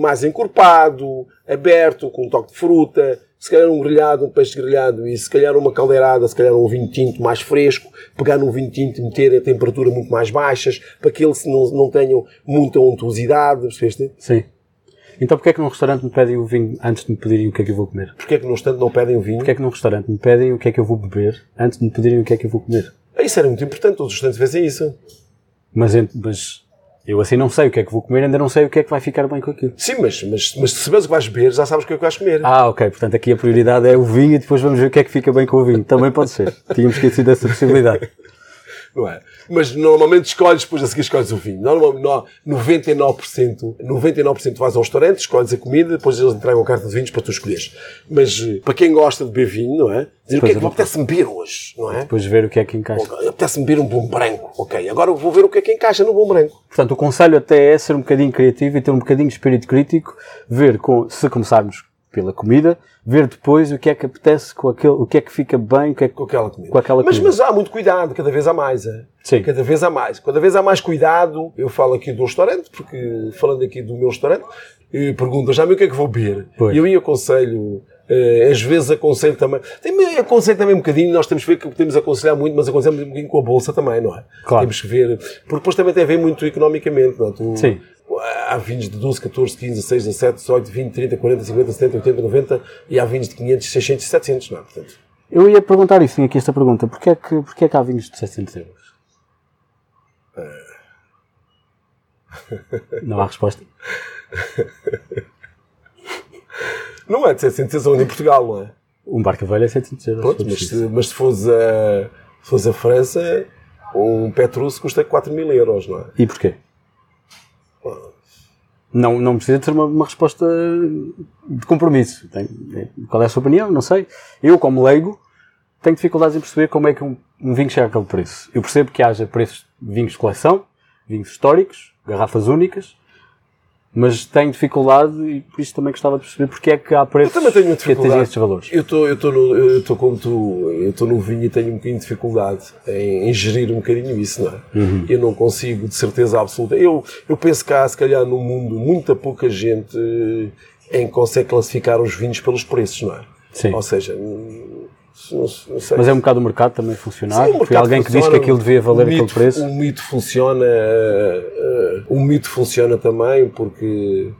mais encorpado, aberto, com um toque de fruta, se calhar um grelhado, um peixe grelhado e se calhar uma caldeirada, se calhar um vinho tinto mais fresco, pegar num vinho tinto e meter a temperatura muito mais baixas, para que eles não, não tenham muita untuosidade, percebeste? Sim. Então porquê é que num restaurante me pedem o vinho antes de me pedirem o que é que eu vou comer? Porquê é que no instante não pedem o vinho? Porquê é que num restaurante me pedem o que é que eu vou beber antes de me pedirem o que é que eu vou comer? Isso era muito importante, todos os restaurantes fazem isso. Mas, ent- mas eu assim não sei o que é que vou comer, ainda não sei o que é que vai ficar bem com aquilo. Sim, mas, mas, mas se sabes o que vais beber, já sabes o que é que vais comer. Ah, ok. Portanto, aqui a prioridade é o vinho e depois vamos ver o que é que fica bem com o vinho. Também pode ser. Tínhamos esquecido dessa possibilidade. Não é? Mas normalmente escolhes, depois a seguir escolhes o vinho. Normalmente, no- 99%, 99% vais ao restaurante, escolhes a comida, depois eles entregam a carta de vinhos para tu escolheres. Mas eh, para quem gosta de beber vinho, não é? Dizer o que é que apetece beber hoje, não é? Depois ver o que é que encaixa. Apetece-me beber um bom branco. Ok, agora vou ver o que é que encaixa no bom branco. Portanto, o conselho até é ser um bocadinho criativo e ter um bocadinho de espírito crítico, ver com, se começarmos pela comida, ver depois o que é que apetece com aquele, o que é que fica bem, o que é que, Com aquela comida. Com aquela mas, comida. mas há muito cuidado, cada vez há mais. É? Sim. Cada vez há mais. Cada vez há mais cuidado. Eu falo aqui do restaurante, porque falando aqui do meu restaurante, pergunta já-me o que é que vou beber. Pois. Eu ia aconselho, eh, às vezes aconselho também. Tem, aconselho também um bocadinho, nós temos que ver que podemos aconselhar muito, mas aconselhamos um bocadinho com a bolsa também, não é? Claro. Temos que ver. Porque depois também tem a ver muito economicamente, não é? Tu- Sim. Há vinhos de 12, 14, 15, 16, 17, 18, 20, 30, 40, 50, 70, 80, 90 e há vinhos de 500, 600 e 700, não é? Portanto, Eu ia perguntar isso, tinha aqui esta pergunta. Porquê é que, porquê é que há vinhos de 700 euros? Não há resposta. não é de 700 euros em Portugal, não é? Um barco velho é 700 euros. Pronto, mas, se, mas se fores a, se fores a França, um Petrus custa 4 mil euros, não é? E porquê? Não, não precisa ser uma, uma resposta de compromisso. Tem- qual é a sua opinião? Não sei. Eu, como leigo, tenho dificuldades em perceber como é que um, um vinho chega àquele preço. Eu percebo que haja preços de vinhos de coleção, vinhos históricos, garrafas únicas, mas tenho dificuldade e por isso também gostava de perceber porque é que há preços também tenho que atingem estes valores. Eu estou eu estou no- eu estou como tu, eu estou no vinho e tenho um bocadinho de dificuldade em, em gerir um bocadinho isso, não é? Uhum. Eu não consigo, de certeza absoluta. Eu, eu penso que há, se calhar, no mundo, muita pouca gente em que consegue classificar os vinhos pelos preços, não é? Sim. Ou seja, não, não. Mas é um bocado o mercado também funcionar. Sim, o Foi alguém que disse que aquilo devia valer o aquele mito- preço. O mito funciona, eh, eh, o mito funciona também porque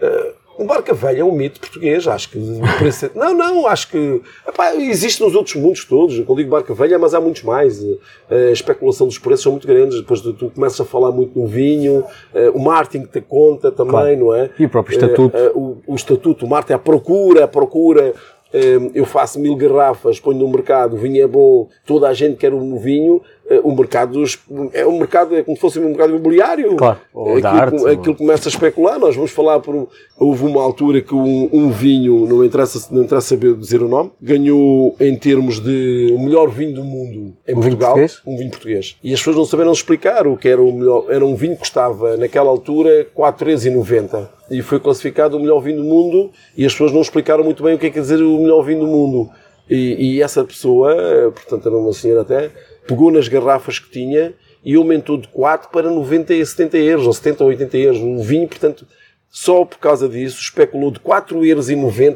eh, o Barca Velha é um mito português, acho que preço é- Não, não, acho que epá, existe nos outros mundos todos. Eu digo Barca Velha, mas há muitos mais. Eh, A especulação dos preços são muito grandes. Depois tu, tu começas a falar muito no vinho, o marketing te conta também, Claro. não é? E o próprio estatuto. O, o estatuto, o marketing, a procura, a procura. Eh, Eu faço mil garrafas, ponho no mercado, o vinho é bom, toda a gente quer um vinho. Eh, O mercado dos- é um mercado, é como se fosse um mercado imobiliário. Claro, ou aquilo, arte, aquilo começa a especular. Nós vamos falar por. Houve uma altura que um, um vinho, não interessa, não interessa saber dizer o nome, ganhou em termos de o melhor vinho do mundo em Um vinho Portugal. português? Um vinho português. E as pessoas não saberam explicar o que era o melhor. Era um vinho que custava, naquela altura, 4,90 e foi classificado o melhor vinho do mundo e as pessoas não explicaram muito bem o que é que quer dizer o melhor vinho do mundo. E, e essa pessoa, eh, portanto era uma senhora até, pegou nas garrafas que tinha e aumentou de 4 para 90 e 70 euros, ou 70 ou 80 euros. O vinho, portanto, só por causa disso, especulou de 4,90 euros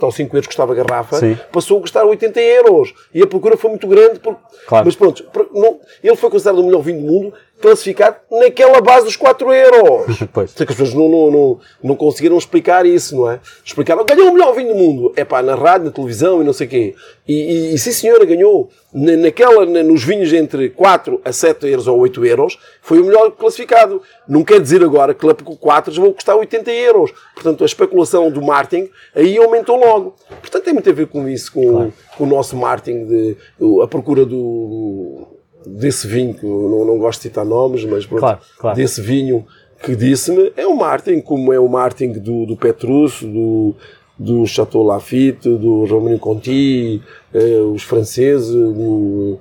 ou 5 euros que custava a garrafa, Sim. passou a custar 80 euros. E a procura foi muito grande. Porque... Claro. Mas pronto, não- ele foi considerado o melhor vinho do mundo, classificado naquela base dos 4 euros. Pois. Sei que as pessoas não, não, não, não conseguiram explicar isso, não é? Explicaram, ganhou o melhor vinho do mundo. É pá, na rádio, na televisão e não sei o quê. E, e, e sim senhora, ganhou. Na, naquela, na- nos vinhos entre 4 a 7 euros ou 8 euros, foi o melhor classificado. Não quer dizer agora que lá porque 4 vão custar 80 euros. Portanto, a especulação do marketing aí aumentou logo. Portanto, tem muito a ver com isso, com, com o nosso marketing, de, a procura do, desse vinho, que não, não gosto de citar nomes, mas pronto, Claro, claro. desse vinho que disse-me, é o marketing, como é o marketing do, do Petrus, do, do Chateau Lafite, do Romanio Conti, eh, os franceses, do,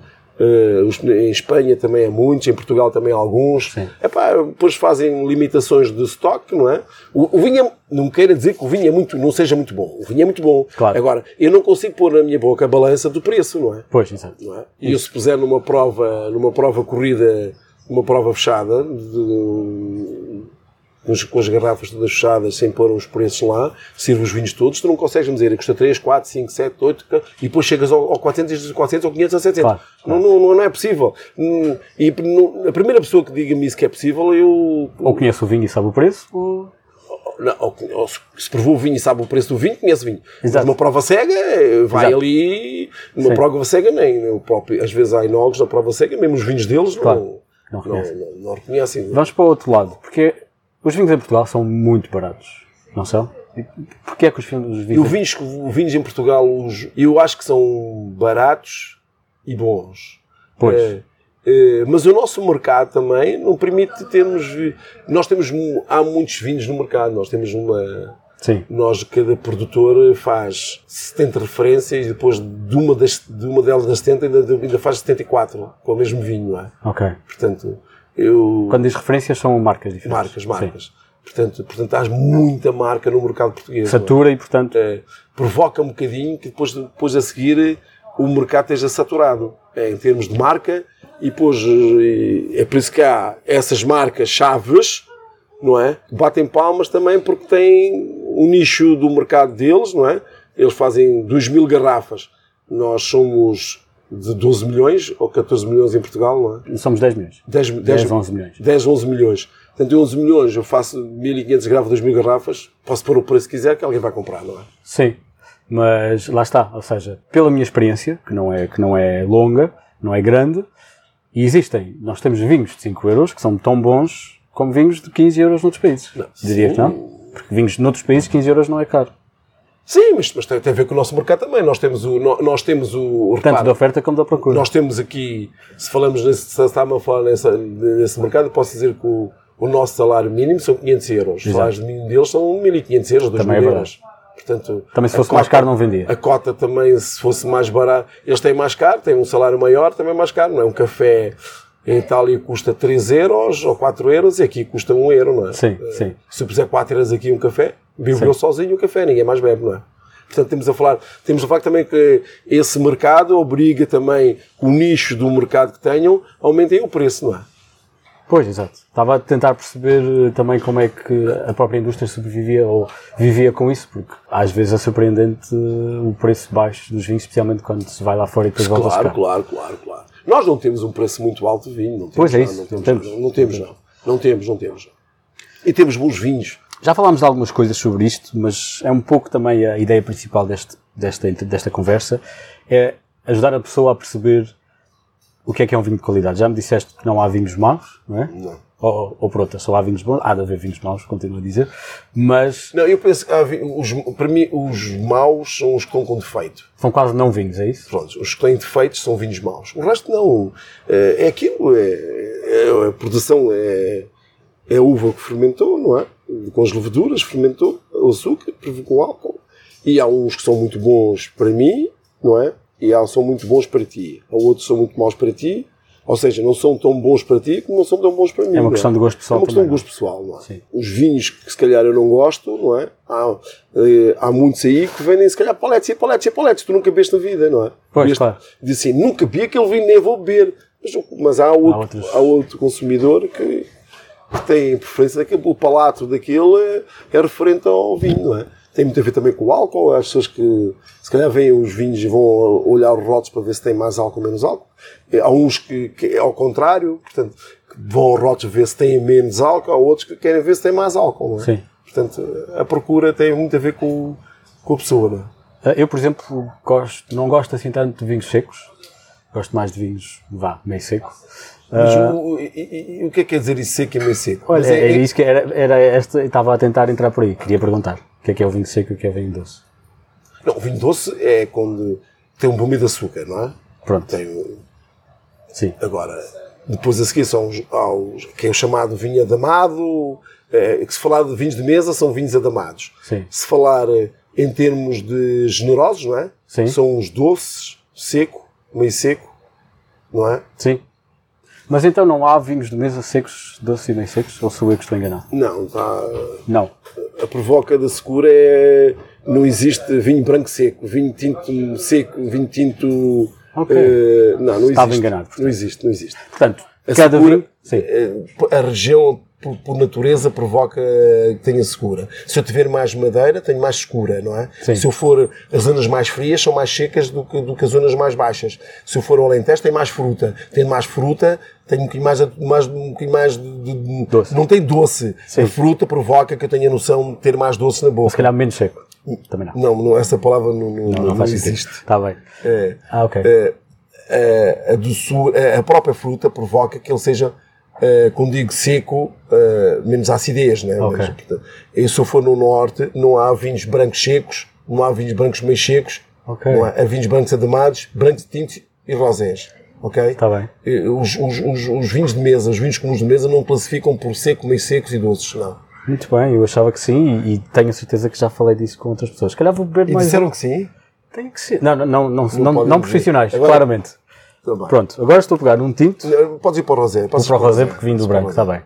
os- em Espanha também há muitos, em Portugal também há alguns. Sim. Epá, depois fazem limitações de stock, não é? O, o vinho, é- não queira dizer que o vinho é muito, não seja muito bom. O vinho é muito bom. Claro. Agora, eu não consigo pôr na minha boca a balança do preço, não é? Pois, exato. não é? E eu se puser numa prova, numa prova corrida, uma prova fechada, de- com as- garrafas todas fechadas, sem pôr os preços lá, sirvo os vinhos todos, tu não consegues me dizer, custa 3, 4, 5, 7, 8, e depois chegas ao, ao 400, e dizes 400 ou 500 a 700. Claro, Não, não, não, não é possível. Hum, E a primeira pessoa que diga-me isso que é possível, eu... Ou conhece o vinho e sabe o preço, ou... não, ou- ou se- provou o vinho e sabe o preço do vinho, conhece o vinho. Mas Exato. uma prova cega, vai Exato. ali, numa Sim. prova cega nem, o próprio, às vezes há enólogos na prova cega, mesmo os vinhos deles Claro. não, Não não, não reconhecem. Vamos para o outro lado, porque os vinhos em Portugal são muito baratos, não são? Porquê é que os, vinhos... os vinhos, os vinhos em Portugal, os- eu acho que são baratos e bons. Pois. Eh, eh, mas o nosso mercado também não permite termos. Nós temos. Há muitos vinhos no mercado. Nós temos uma. Sim, Nós, cada produtor faz 70 referências e depois de uma, das, de uma delas das 70 ainda, ainda faz 74 com o mesmo vinho, não é? ok. Portanto, eu. Quando diz referências são marcas diferentes. Marcas, Sim. marcas. Portanto, portanto, há muita marca no mercado português. não é? Satura e, portanto, eh, provoca um bocadinho que depois, depois a seguir o mercado esteja saturado eh, em termos de marca e depois é por isso que há essas marcas chaves, não é? Que batem palmas também porque têm um nicho do mercado deles, não é? Eles fazem 2 mil garrafas. Nós somos de 12 milhões ou 14 milhões em Portugal, não é? somos 10 milhões. 10, 10, 11 milhões. 10, 11 milhões. Portanto, em 11 milhões eu faço 1500 garrafas, 2000 garrafas, posso pôr o preço que quiser que alguém vai comprar, não é? Sim, mas lá está, ou seja, pela minha experiência, que não é, que não é longa, não é grande, e existem, nós temos vinhos de 5 euros que são tão bons como vinhos de 15 euros noutros países. Diria que não? Porque vinhos noutros países 15 euros não é caro. Sim, mas, mas tem, tem a ver com o nosso mercado também. Nós temos o. Nós temos o Tanto repara, da oferta como da procura. nós temos aqui, se falamos nesse, se a falar nessa, nesse mercado, eu posso dizer que o, o nosso salário mínimo são 500 euros. Os salários mínimos deles são 1500 euros, 2000 Também é euros. Portanto, Também se fosse mais cota- caro não vendia. A cota também, se fosse mais barato, eles têm mais caro, têm um salário maior, também é mais caro, não é? Um café em Itália custa 3 euros ou 4 euros e aqui custa 1 euro, não é? Sim, sim. Se eu puser 4 euros aqui um café, bebo eu sozinho o café, ninguém mais bebe, não é? Portanto, temos a falar, temos a falar também que esse mercado obriga também o nicho do mercado que tenham, aumentem o preço, não é? Pois, exato. Estava a tentar perceber eh, também como é que a própria indústria sobrevivia ou vivia com isso, porque às vezes é surpreendente eh, o preço baixo dos vinhos, especialmente quando se vai lá fora e depois volta-se Claro, cá. claro, claro, claro. Nós não temos um preço muito alto de vinho, não temos. Pois é não, isso, não não temos. temos. Não, não temos, não. Não temos, não temos. E temos bons vinhos. Já falámos de algumas coisas sobre isto, mas é um pouco também a ideia principal deste, desta, desta conversa, é ajudar a pessoa a perceber o que é que é um vinho de qualidade. Já me disseste que não há vinhos maus, não é? Não. Ou, ou por outra, só há vinhos bons. Há de haver vinhos maus, continuo a dizer. Mas Não, eu penso que há os, para mim os maus são os que estão com defeito. são quase não vinhos, é isso? Pronto, os que têm defeitos são vinhos maus. O resto não. É, é aquilo, é, é a produção, é, é a uva que fermentou, não é? Com as leveduras, fermentou, o açúcar, provocou álcool. E há uns que são muito bons para mim, não é? E há são muito bons para ti. Há outros que são muito maus para ti. Ou seja, não são tão bons para ti como não são tão bons para mim. É uma não questão de gosto pessoal É uma questão também, de gosto pessoal, não é? Sim. Os vinhos que se calhar eu não gosto, não é? Há, eh, há muitos aí que vendem se calhar paletes e paletes e paletes. Tu nunca bebeste na vida, não é? Pois, Bebeste- claro. Diz assim, nunca vi aquele vinho, nem vou beber. Mas, mas há, outro, outros. há outro consumidor que, que tem preferência daquele, o palato daquele é, é referente ao vinho, não é? Tem muito a ver também com o álcool. Há pessoas que se calhar veem os vinhos e vão olhar os rótulos para ver se tem mais álcool ou menos álcool. Há uns que, que é ao contrário, portanto, que vão ao rótulos ver se tem menos álcool, há outros que querem ver se tem mais álcool, é? Sim. Portanto, a procura tem muito a ver com, com a pessoa, é? Eh, Eu, por exemplo, gosto, não gosto assim tanto de vinhos secos. Gosto mais de vinhos, vá, meio seco. Mas o, e, o que é que quer dizer isso seco e meio seco? Olha, é- é- isso que era, era esta, estava a tentar entrar por aí. Queria perguntar que é que é o vinho seco e o que é vinho doce. Não, o vinho doce é quando tem um bombe de açúcar, não é? Pronto, Tem, sim. agora, depois a seguir são os, há os- que é o chamado vinho adamado, é, que se falar de vinhos de mesa são vinhos adamados. Sim. Se falar eh, em termos de generosos, não é? Sim. São os doces, seco, meio seco, não é? Sim. Mas então não há vinhos de mesa secos, doces e meio secos? Ou sou eu que estou enganado? Não, tá, Não. a provoca da secura é. Não existe vinho branco seco, vinho tinto seco, vinho tinto. Ok. eh, não, não Estava existe. enganado, portanto. Não existe, não existe. Portanto, A Cada secura, vinho? Sim. eh, a região, por, por natureza, provoca que tenha secura. Se eu tiver mais madeira, tenho mais secura, não é? Sim. Se eu for, as zonas mais frias são mais secas do que, do que as zonas mais baixas. Se eu for ao Alentejo, tem mais fruta. Tem mais fruta, tem um bocadinho mais, mais, um bocadinho mais de, Doce. Não tem doce. Sim. A fruta provoca que eu tenha noção de ter mais doce na boca. Se calhar menos seco. Também não. Não, não, essa palavra não, não, Não, não existe. Está bem. É, Ah, ok. é, é, a, doçura, a própria fruta provoca que ele seja, é, como digo, seco, é, menos acidez, né? Ok. Mas, portanto, e se eu for no norte, não há vinhos brancos secos, não há vinhos brancos meio secos, Ok. não há, há vinhos brancos ademados, brancos tintos e rosés. Ok? Está bem. Os, os, os, os vinhos de mesa, os vinhos comuns de mesa não classificam por seco, meio secos e doces, não. Muito bem, eu achava que sim e, e tenho a certeza que já falei disso com outras pessoas. Se calhar vou beber E mais. disseram que sim? Tem que ser. Não, não, não, não, não, não profissionais, Agora- claramente. Pronto, agora estou a pegar um tinto. Podes ir para o rosé. Podes para o rosé porque vim do o branco, está bem.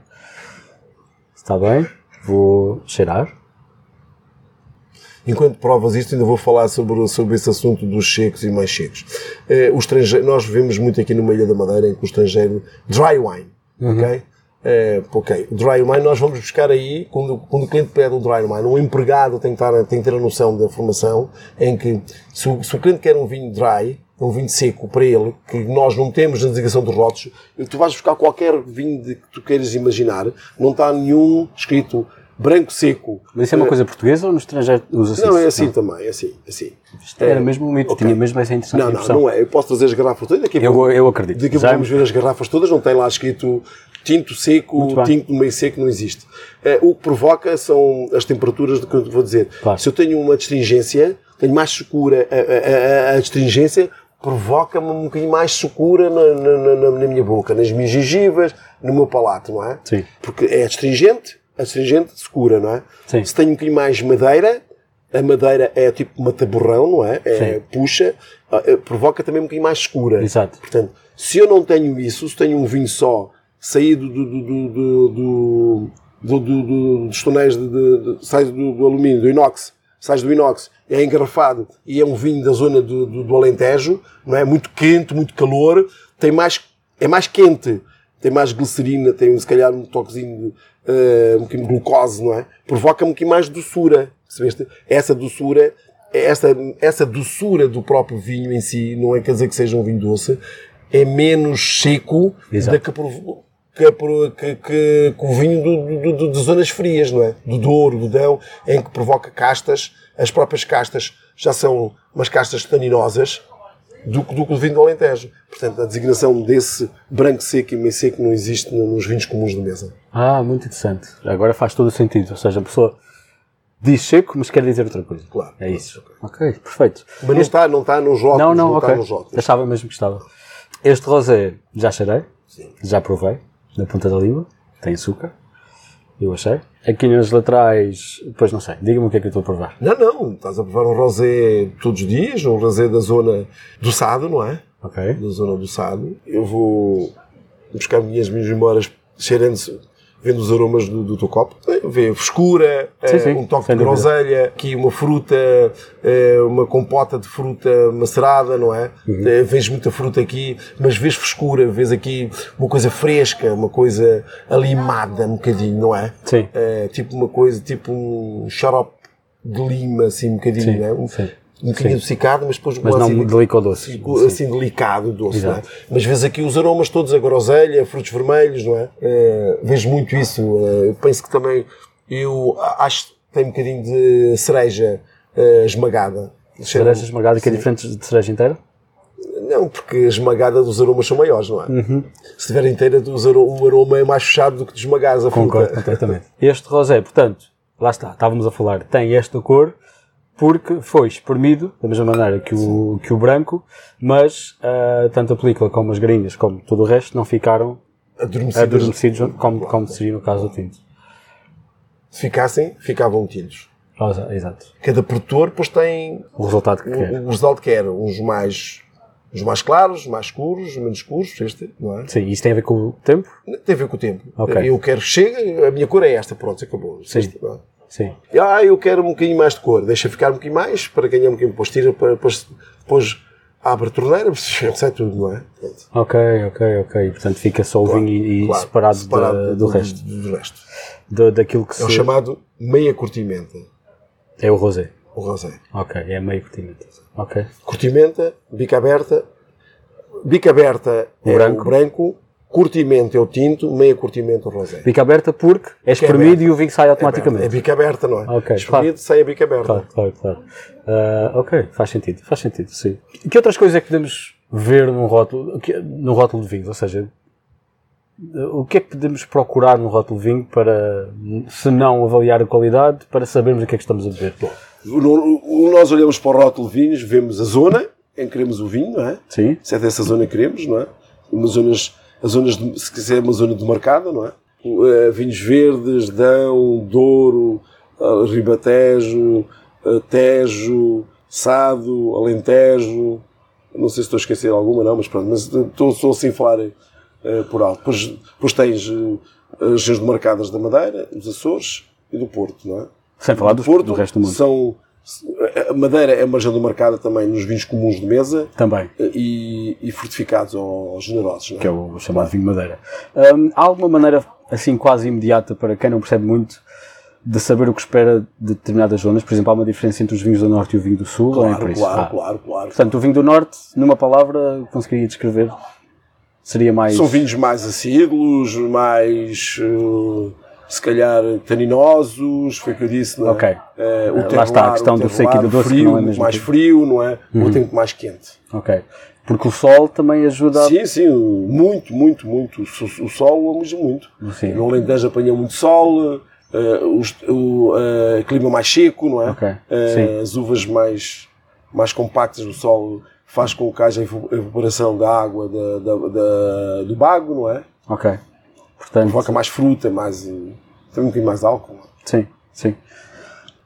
Está bem, vou cheirar. Enquanto provas isto, ainda vou falar sobre, sobre esse assunto dos secos e mais secos. Eh, o estrangeiro, nós vivemos muito aqui numa Ilha da Madeira em que o estrangeiro. Dry wine. Ok? Eh, ok. O dry wine nós vamos buscar aí, quando, quando o cliente pede o dry wine, um empregado tem que, estar, tem que ter a noção da formação em que se o, se o cliente quer um vinho dry, um vinho seco para ele, que nós não temos na designação dos rótulos, tu vais buscar qualquer vinho de, que tu queiras imaginar, não está nenhum escrito branco seco. Mas isso é uma coisa portuguesa ou no estrangeiro usa-se Não, é assim também, é assim, é assim. Isto era mesmo um mito, ok. tinha mesmo essa interessante Não, não, não é. Eu posso trazer as garrafas todas. Daqui a Eu- pouco- eu acredito. Daqui a pouco vamos ver as garrafas todas. Não tem lá escrito tinto seco, tinto meio seco, não existe. Eh, o que provoca são as temperaturas do que eu vou dizer. Claro. Se eu tenho uma astringência, tenho mais secura, a, a, a, a astringência provoca-me um bocadinho mais secura na, na, na- na minha boca, nas minhas gengivas, no meu palato, não é? Sim. Porque é astringente, astringente, secura, não é? Sim. Se tenho um bocadinho mais madeira, a madeira é tipo mataborrão, não é? É Sim. puxa, ah, eh, provoca também um bocadinho mais escura. Exato. Portanto, se eu não tenho isso, se tenho um vinho só saído do, do, do, do, do, do, do- do- dos tonéis de, de, de- do alumínio, do inox, sai do inox, é engarrafado e é um vinho da zona do, do, do Alentejo, não é? Muito quente, muito calor, tem mais, é mais quente, tem mais glicerina, tem se calhar um toquezinho de, eh, um bocadinho de glucose, não é? Provoca um bocadinho mais doçura, percebeste? Essa doçura, essa, essa doçura do próprio vinho em si, não é quer dizer que seja um vinho doce, é menos seco Exato. do que, provo- que, pro- que, que, que o vinho do, do- do- de zonas frias, não é? Do Douro, do Dão, em que provoca castas, as próprias castas já são umas castas taninosas do, que- do que o vinho do Alentejo. Portanto, a designação desse branco seco e meio seco não existe no- nos vinhos comuns de mesa. Ah, muito interessante. Agora faz todo o sentido. Ou seja, a pessoa diz seco, mas quer dizer outra coisa. Claro. É isso. Ok, perfeito. Mas não está, não está nos rótulos, Não, não, está ok. nos rótulos. Achava mesmo que estava. Este rosé já cheirei, já provei, na ponta da língua, tem açúcar, eu achei. Aqui nas laterais, depois não sei, diga-me o que é que eu estou a provar. Não, não, estás a provar um rosé todos os dias, um rosé da zona do Sado, não é? Ok? da zona do Sado. Eu vou buscar minhas minhas memórias cheirando-se, vendo os aromas do, do teu copo. Vê frescura, Sim, eh, sim, um toque de groselha, aqui uma fruta, eh, uma compota de fruta macerada, não é? Uhum. Eh, Vês muita fruta aqui, mas vês frescura, vês aqui uma coisa fresca, uma coisa alimada um bocadinho, não é? Sim. Tipo uma coisa, tipo um xarope de lima, assim, um bocadinho, Sim, não é? Um, sim. Um bocadinho adocicado, mas depois Mas não delicado doce. Fico, Sim. assim delicado, doce, não é? Mas vês aqui os aromas todos, a groselha, frutos vermelhos, não é? Eh, vejo muito isso. eu penso que também, eu acho que tem um bocadinho de cereja eh, esmagada. Cereja esmagada, que é diferente de cereja inteira? Não, porque a esmagada dos aromas são maiores, não é? Uhum. Se estiver inteira, o aroma é mais fechado do que de esmagares a Concordo fruta. completamente. Este rosé, portanto, lá está, estávamos a falar, tem esta cor porque foi espremido da mesma maneira que o, que o branco, mas ah, tanto a película como as garinhas, como todo o resto, não ficaram Adormecidas. adormecidos como, como seria no caso do tinto. Se ficassem, ficavam tintos. Exato. Cada produtor, depois tem O resultado que o, quer. o resultado que era. Uns mais, uns mais claros, mais escuros, menos escuros, este, não é? Sim, isso tem a ver com o tempo? Tem a ver com o tempo. Ok. Eu quero que chegue, a minha cor é esta, pronto, acabou. Sim. Este? Sim. Ah, eu quero um bocadinho mais de cor, deixa ficar um bocadinho mais para ganhar um bocadinho, depois tira depois, depois abre a torneira, sai tudo, não é? Pronto. Ok, ok, ok. Portanto fica só o Claro, vinho e, claro, separado, da- separado do, resto. Do, resto. Da- daquilo que É o se... chamado meia curtimenta, É o rosé. o rosé. Ok, é meio curtimento. Ok. Curtimenta, bica aberta. Bica aberta O é branco. o branco, curtimento é o tinto, meia curtimento o rosé. Fica aberta porque é espremido e o vinho sai É automaticamente. bica aberta, não é? Ok, Espremido, claro. sai a bica aberta. Claro, claro, claro. Ah, ok, faz sentido, faz sentido, sim. Que outras coisas é que podemos ver num rótulo, num rótulo de vinho? Ou seja, o que é que podemos procurar num rótulo de vinho para, se não avaliar a qualidade, para sabermos o que é que estamos a beber? No- nós olhamos para o rótulo de vinhos, vemos a zona em que queremos o vinho, não é? Sim? Se é dessa zona que queremos, não é? Umas zonas, as zonas, de, se quiser, uma zona demarcada, não é? Eh, vinhos verdes, Dão, Douro, eh, Ribatejo, eh, Tejo, Sado, Alentejo. Não sei se estou a esquecer alguma, não, mas pronto, mas estou, estou assim a falar por alto. Depois, depois tens as regiões demarcadas da Madeira, dos Açores e do Porto, não é? Sem falar dos, Porto do resto do mundo. são a Madeira é uma região demarcada também nos vinhos comuns de mesa Também, e, e fortificados ou, generosos. É? que é o chamado vinho madeira. Hum, há alguma maneira, assim, quase imediata, para quem não percebe muito, de saber o que espera de determinadas zonas? Por exemplo, há uma diferença entre os vinhos do Norte e o vinho do Sul? ou é por Claro, isso? claro, Ah. claro, claro. Portanto, o vinho do Norte, numa palavra, conseguiria descrever? Seria mais. São vinhos mais acídulos, mais eh, se calhar taninosos, foi o que eu disse, não é? Eh, o Eh, lá está, a terroir, questão o do seco e do terroir doce, frio, não é mesmo mais tipo- frio, não é? Ou tem muito mais quente. Ok. Porque o sol também ajuda a. Sim, sim, muito, muito, muito. O, o sol amo muito. Sim. No Alentejo apanha muito sol, os- o eh, clima mais seco, não é? Ok, Eh, sim. as uvas mais, mais compactas, o sol faz com que haja evaporação da água da, da- da- do bago, não é? Ok. Portanto, Provoca mais fruta, mais, eh, tem um bocadinho mais álcool. sim, sim.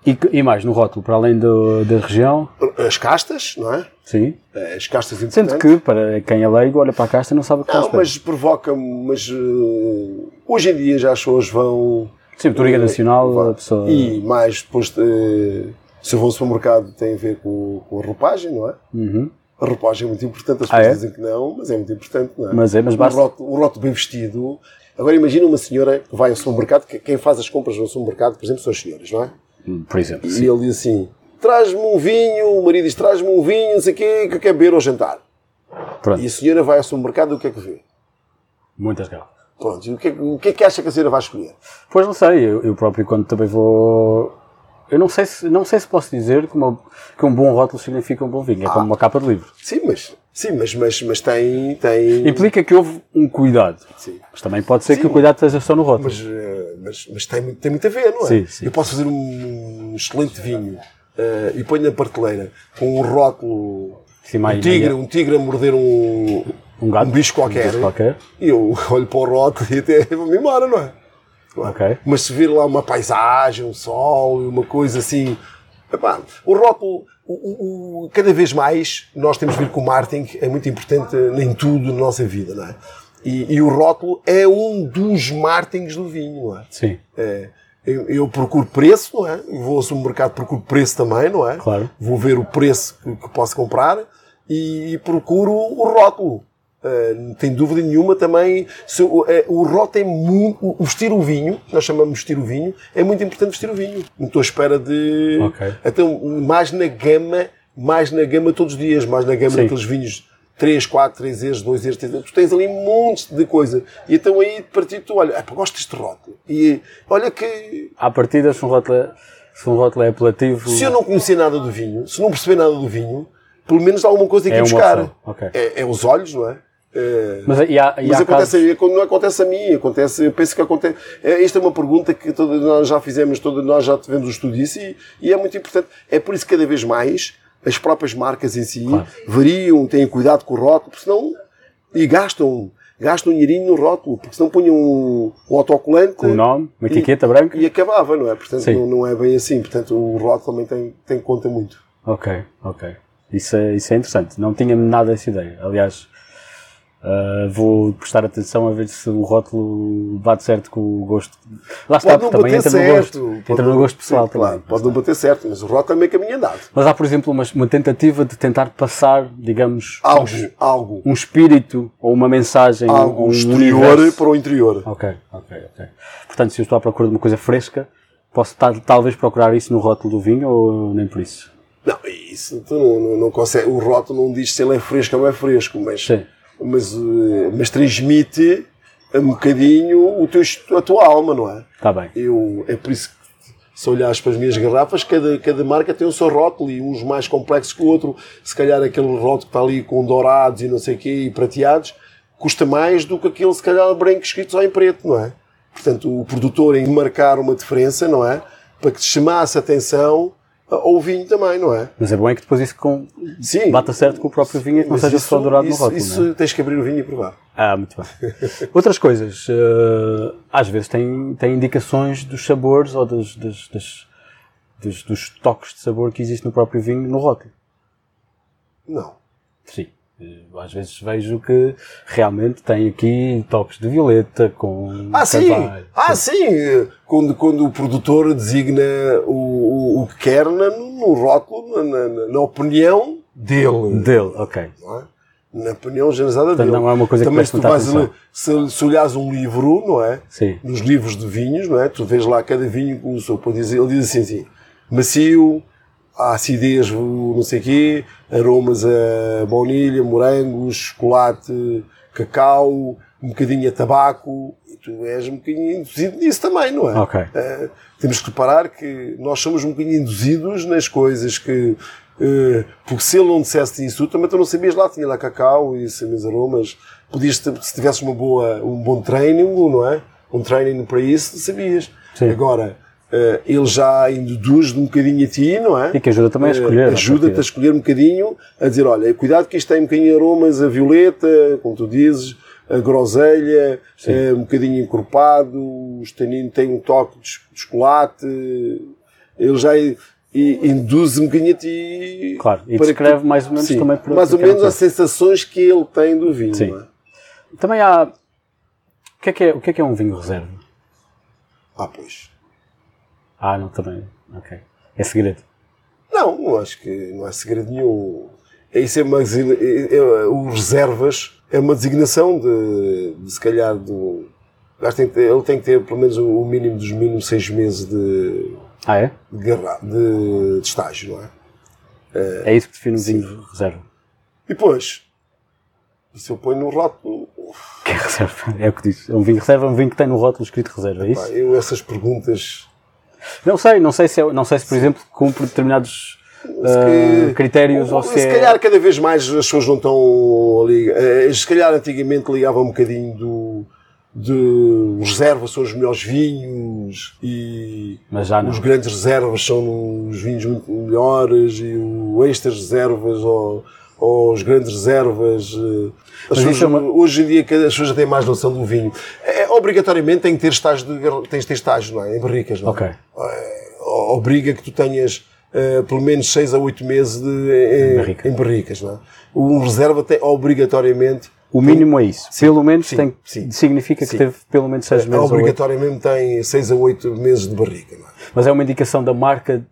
E, e mais, no rótulo, para além do- da região, As castas, não é? sim. Eh, As castas Sendo importantes. que, para quem é leigo, olha para a casta e não sabe o que a Não, mas provoca, mas eh, hoje em dia já as pessoas vão Sim, Toriga Nacional, Vá. a pessoa. E mais depois, de, se eu vou ao supermercado, tem a ver com, com a roupagem, não é? Uhum. A roupagem é muito importante, as Ah, pessoas é? dizem que não, mas é muito importante, não é? Mas é, mas basta- rótulo, um rótulo bem vestido. Agora imagina uma senhora que vai ao supermercado, que quem faz as compras no supermercado, por exemplo, são as senhoras, não é? Por exemplo, E sim. ele diz assim: traz-me um vinho, o marido diz: traz-me um vinho, não sei o quê, que eu quero beber ao jantar. Pronto, E a senhora vai ao supermercado e o que é que vê? muitas garrafas. Pronto, e o que, é, que- o que é que acha que a senhora vai escolher? Pois não sei, eu, eu próprio quando também vou. Eu não sei se, não sei se posso dizer que, uma- que um bom rótulo significa um bom vinho. É como uma capa de livro. Sim, mas, sim, mas, mas, mas tem, tem. Implica que houve um cuidado. Sim. Mas também pode ser Sim. que o cuidado esteja só no rótulo. Mas, eh, mas, mas tem, muito- tem muito a ver, não é? Sim, sim. Eu posso fazer um excelente vinho eh, e ponho na prateleira com um rótulo, Sim, mais um tigre, um tigre a morder um, um gato. um bicho qualquer. bicho qualquer. E eu olho para o rótulo e até vou-me embora, não é? Não é? Ok. Mas se vir lá uma paisagem, um sol, uma coisa assim. epá, o rótulo, o, o- cada vez mais, nós temos de ver que o marketing é muito importante em tudo na nossa vida, não é? E, e o rótulo é um dos marketings do vinho, não é? Sim, É, eu, eu procuro preço, não é? Vou ao supermercado, procuro preço também, não é? Claro. Vou ver o preço que, que posso comprar e, procuro o rótulo. Uh, não tem dúvida nenhuma também. Se, o, é, o rótulo é muito. Vestir o vinho, nós chamamos de vestir o vinho, é muito importante vestir o vinho. Não estou à espera de. Ok. Então, mais na gama, mais na gama todos os dias, mais na gama Sim. daqueles vinhos 3, 4, 3 euros, 2 euros, 3 euros. Tu tens ali montes de coisa. E então aí, de partir, tu olha, "Epá, gosto deste rótulo. E olha que à partida, se um rótulo é, se um rótulo é apelativo. se eu não conhecer nada do vinho, se não perceber nada do vinho, pelo menos há alguma coisa que É buscar. opção, ok. É, é os olhos, não é? É, Mas, e há, e mas acontece, casos- não acontece a mim, acontece, eu penso que acontece. É, esta é uma pergunta que todos nós já fizemos, todos nós já tivemos o estudo disso e, e é muito importante. É por isso que cada vez mais as próprias marcas em si variam, têm cuidado com o rótulo, porque senão. E gastam, gastam um dinheirinho no rótulo, porque senão punham um, um autocolante com o nome, uma e- etiqueta branca. e acabava, não é? Portanto, não, não é bem assim. Portanto, o rótulo também tem, tem conta muito. Ok, ok. Isso é, isso é interessante. Não tinha nada essa ideia. Aliás, Uh, vou prestar atenção a ver se o rótulo bate certo com o gosto. Lá está, Pode também entra no certo. gosto. pode Entra não- no gosto pessoal Sim, também. Claro, pode não bater certo, mas o rótulo é meio caminho andado. Mas há, por exemplo, uma, uma tentativa de tentar passar, digamos, Algo, um, algo, um espírito ou uma mensagem, algo um exterior universo. para o interior. Ok, ok, ok. Portanto, se eu estou à procura de uma coisa fresca, posso tal- talvez procurar isso no rótulo do vinho ou nem por isso? Não, isso tu não, não, não consegue. O rótulo não diz se ele é fresco ou não é fresco, mas, Sim. Mas, eh, mas transmite um bocadinho o teu, a tua alma, não é? Está bem. Eu, é por isso que se olhares para as minhas garrafas, cada, cada marca tem o seu rótulo e uns mais complexos que o outro. Se calhar aquele rótulo que está ali com dourados e não sei o quê e prateados, custa mais do que aquele, se calhar, branco escrito só em preto, não é? Portanto, o produtor em marcar uma diferença, não é? Para que chamasse atenção ao vinho também, não é? Mas é bom é que depois isso com... Sim. bata certo com o próprio vinho e que não seja isso- só dourado isso, no rótulo. Isso é? tens que abrir o vinho e provar. Ah, muito bem. Outras coisas, eh, às vezes tem, tem indicações dos sabores ou dos, dos, dos, dos- dos toques de sabor que existem no próprio vinho no rótulo. Não. Sim. Às vezes vejo que realmente tem aqui toques de violeta com Ah, sim! Ah, sim! Quando, quando o produtor designa o, o, o que quer na- no rótulo, na, na- na opinião dele. Dele, ok. é? Na opinião generalizada Portanto, dele. não é uma coisa que Também se tu vais se, se olhares um livro, não é? Sim. Nos livros de vinhos, não é? Tu vês lá cada vinho com o seu. Ele diz assim, assim macio, a acidez, não sei o quê, aromas a baunilha, morangos, chocolate, cacau, um bocadinho a tabaco. E tu és um bocadinho induzido nisso também, não é? Ok. Eh, temos que reparar que nós somos um bocadinho induzidos nas coisas que. eh, porque se ele não dissesse isso, também tu não sabias lá, tinha lá cacau e sabias aromas. Podias, se tivesse uma boa, um bom treino, não é? Um treino para isso, sabias. Sim. Agora, ele já induz um bocadinho a ti, não é? E que ajuda também a Eh, escolher. à Ajuda-te a escolher um bocadinho, a dizer, olha, cuidado que isto tem um bocadinho de aromas a violeta, como tu dizes, a groselha, eh, um bocadinho encorpado, o estanino tem um toque de ch- de chocolate, ele já induz um bocadinho a ti. Claro, e para descreve tu- mais ou menos Sim, também por Mais ou aquela menos as sensações que ele tem do vinho. Sim. é? Também há. O que, é que é, o que é que é um vinho reserva? Ah, pois. Ah, não, também. Ok. É segredo. Não, não acho que não há segredo nenhum. É Isso é uma, é- é- os reservas é uma designação de, de se calhar do. tem ele tem que ter pelo menos o o mínimo dos mínimos seis meses de, Ah, é? de, de, de estágio, não é? É isso que define um vinho reserva. E depois, se eu ponho no rótulo, Que é reserva? É o que diz. É um vinho reserva, é um vinho que tem no rótulo escrito reserva, é pá, isso? eu essas perguntas. Não sei, não sei se, é, não sei se por exemplo, cumpre determinados que- critérios ou se, se é. calhar cada vez mais as pessoas não estão ali. eh, Se calhar antigamente ligavam um bocadinho do. De os reservas são os melhores vinhos e os grandes reservas são os vinhos muito melhores e o extras reservas ou, ou os grandes reservas. eh, pessoas, é uma- Hoje em dia as pessoas já têm mais noção do vinho. É, obrigatoriamente tem que ter estágio de, tens de ter estágio, não é? Em barricas, não é? Ok. o- obriga que tu tenhas eh, pelo menos 6 a 8 meses de, em, Barrica. em barricas. Não é? Um reserva tem obrigatoriamente. O mínimo é isso. pelo menos sim, tem, sim. significa que Sim. teve pelo menos seis meses. ou oito. Obrigatoriamente tem 6 a 8 meses de barrica. Não é? Mas é uma indicação da marca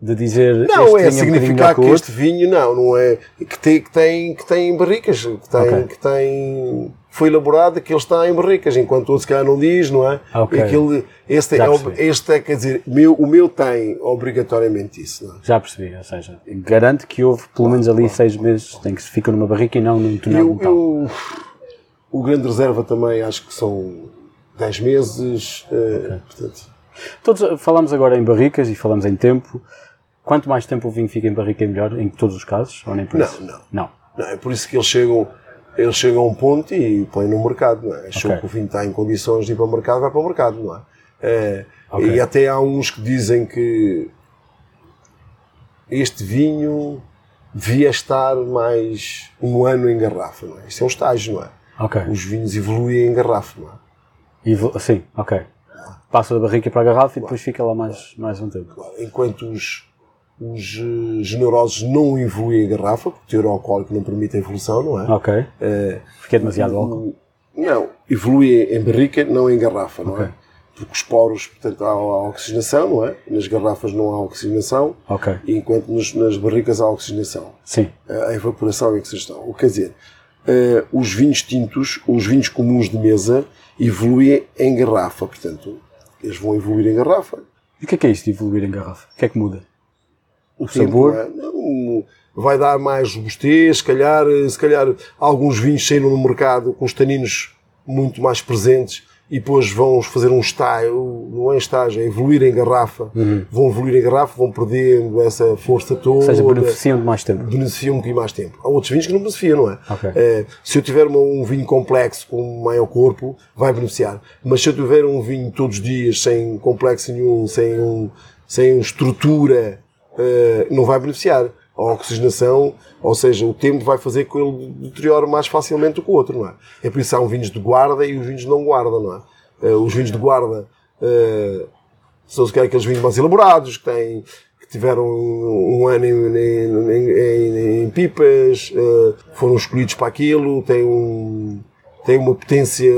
de dizer Não, este é vinho um significar que este vinho, não, não é. Que tem, que tem, que tem barricas, que tem, Ok. que tem. Foi elaborado que ele está em barricas, enquanto outro se calhar não diz, não é? Ok. E aquele, este, Já é, percebi. este é, quer dizer, meu, o meu tem obrigatoriamente isso, é? Já percebi, ou seja, garante que houve pelo menos ali seis meses tem que se fica numa barrica e não num tonel de Eu, o grande reserva também acho que são 10 meses. eh, portanto, Todos falamos agora em barricas e falamos em tempo. Quanto mais tempo o vinho fica em barrica é melhor, em todos os casos, ou nem por Não, isso? não. Não. não, é por isso que eles chegam, eles chegam a um ponto e põem no mercado. Não é? Acham Ok. que o vinho está em condições de ir para o mercado, vai para o mercado. Não é? Eh, Ok. E até há uns que dizem que este vinho devia estar mais um ano em garrafa. Não é? Isso é um estágio, não é? Ok. Os vinhos evoluem em garrafa. Não é? E vo- sim, ok. Passa da barrica para a garrafa e depois fica lá mais, mais um tempo. Claro, enquanto os, os eh, generosos não evoluem em garrafa, porque o teor alcoólico não permite a evolução, não é? Ok. Eh, Fiquei demasiado álcool. não, evolui em barrica, não em garrafa, não é? Porque os poros, portanto, há, há oxigenação, não é? Nas garrafas não há oxigenação, Ok. enquanto nos- nas barricas há oxigenação. Sim. a evaporação e a oxigenação. O que quer dizer, eh, os vinhos tintos, os vinhos comuns de mesa, evoluem em garrafa. Portanto, eles vão evoluir em garrafa. E o que é que é isto de evoluir em garrafa? O que é que muda? O sabor? tempo, não é? Não, vai dar mais robustez, se calhar, se calhar alguns vinhos saíram no mercado com os taninos muito mais presentes e depois vão fazer um estágio, não é estágio, é evoluir em garrafa. Vão evoluir em garrafa, vão perdendo essa força toda. Ou seja, beneficiam de mais tempo. beneficiam um bocadinho mais tempo. Há outros vinhos que não beneficiam, não é? Ok. Eh, se eu tiver um vinho complexo com maior corpo, vai beneficiar. Mas se eu tiver um vinho todos os dias sem complexo nenhum, sem, um, sem estrutura, não vai beneficiar. A oxigenação, ou seja, o tempo vai fazer com que ele deteriore mais facilmente do que o outro, não é? É por isso que há um vinhos de guarda e os vinhos não guarda, não é? Eh, os vinhos de guarda eh, são se calhar aqueles vinhos mais elaborados, que têm, tiveram um, ano em, em- em- em- pipas, eh, foram escolhidos para aquilo, têm, um, têm uma potência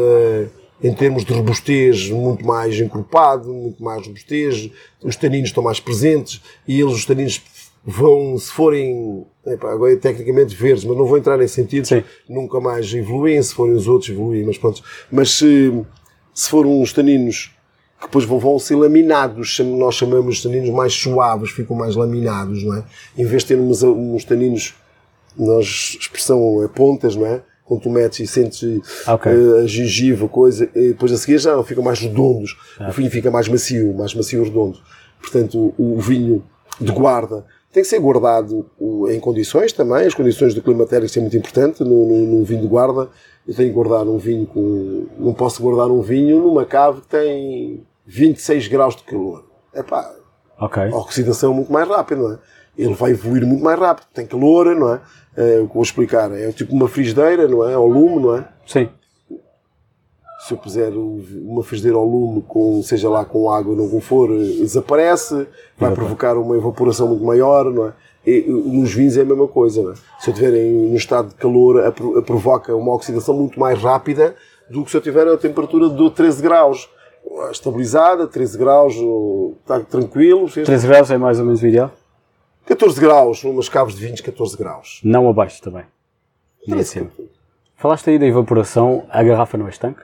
em termos de robustez muito mais encorpado, muito mais robustez, os taninos estão mais presentes e eles, os taninos, vão, se forem, epá, agora é tecnicamente verdes, mas não vou entrar nesse sentido, Sim. nunca mais evoluem, se forem os outros evoluem, mas pronto. Mas se, se foram os taninos que depois vão, vão ser laminados, nós chamamos de taninos mais suaves, ficam mais laminados, não é? Em vez de ter uns, uns taninos, nós, expressão é pontas, não é? Quando tu metes e sentes Ok. eh, a gengiva, coisa, e depois a seguir já ficam mais redondos, o vinho fica mais macio, mais macio redondo. Portanto, o, o vinho de guarda tem que ser guardado em condições também, as condições do climatério são muito importante no, no, no vinho de guarda. Eu tenho que guardar um vinho com. Não posso guardar um vinho numa cave que tem 26 graus de calor. Epá, Ok. a oxidação é muito mais rápida, não é? Ele vai evoluir muito mais rápido, tem calor, não é? É, o que vou explicar é tipo uma frigideira, não é? Ao lume, não é? Sim. Se eu puser uma frigideira ao lume, com, seja lá com água ou não for, eh, desaparece, vai provocar uma evaporação muito maior, não é? E, nos vinhos é a mesma coisa, não é? Se eu estiver em um estado de calor, a, pro- a provoca uma oxidação muito mais rápida do que se eu tiver a temperatura de 13 graus. Estabilizada, 13 graus, está tranquilo. 13 graus é mais ou menos o ideal? 14 graus, umas caves de vinhos, 14 graus. Não abaixo também. Nem acima. Falaste aí da evaporação, a garrafa não é estanque?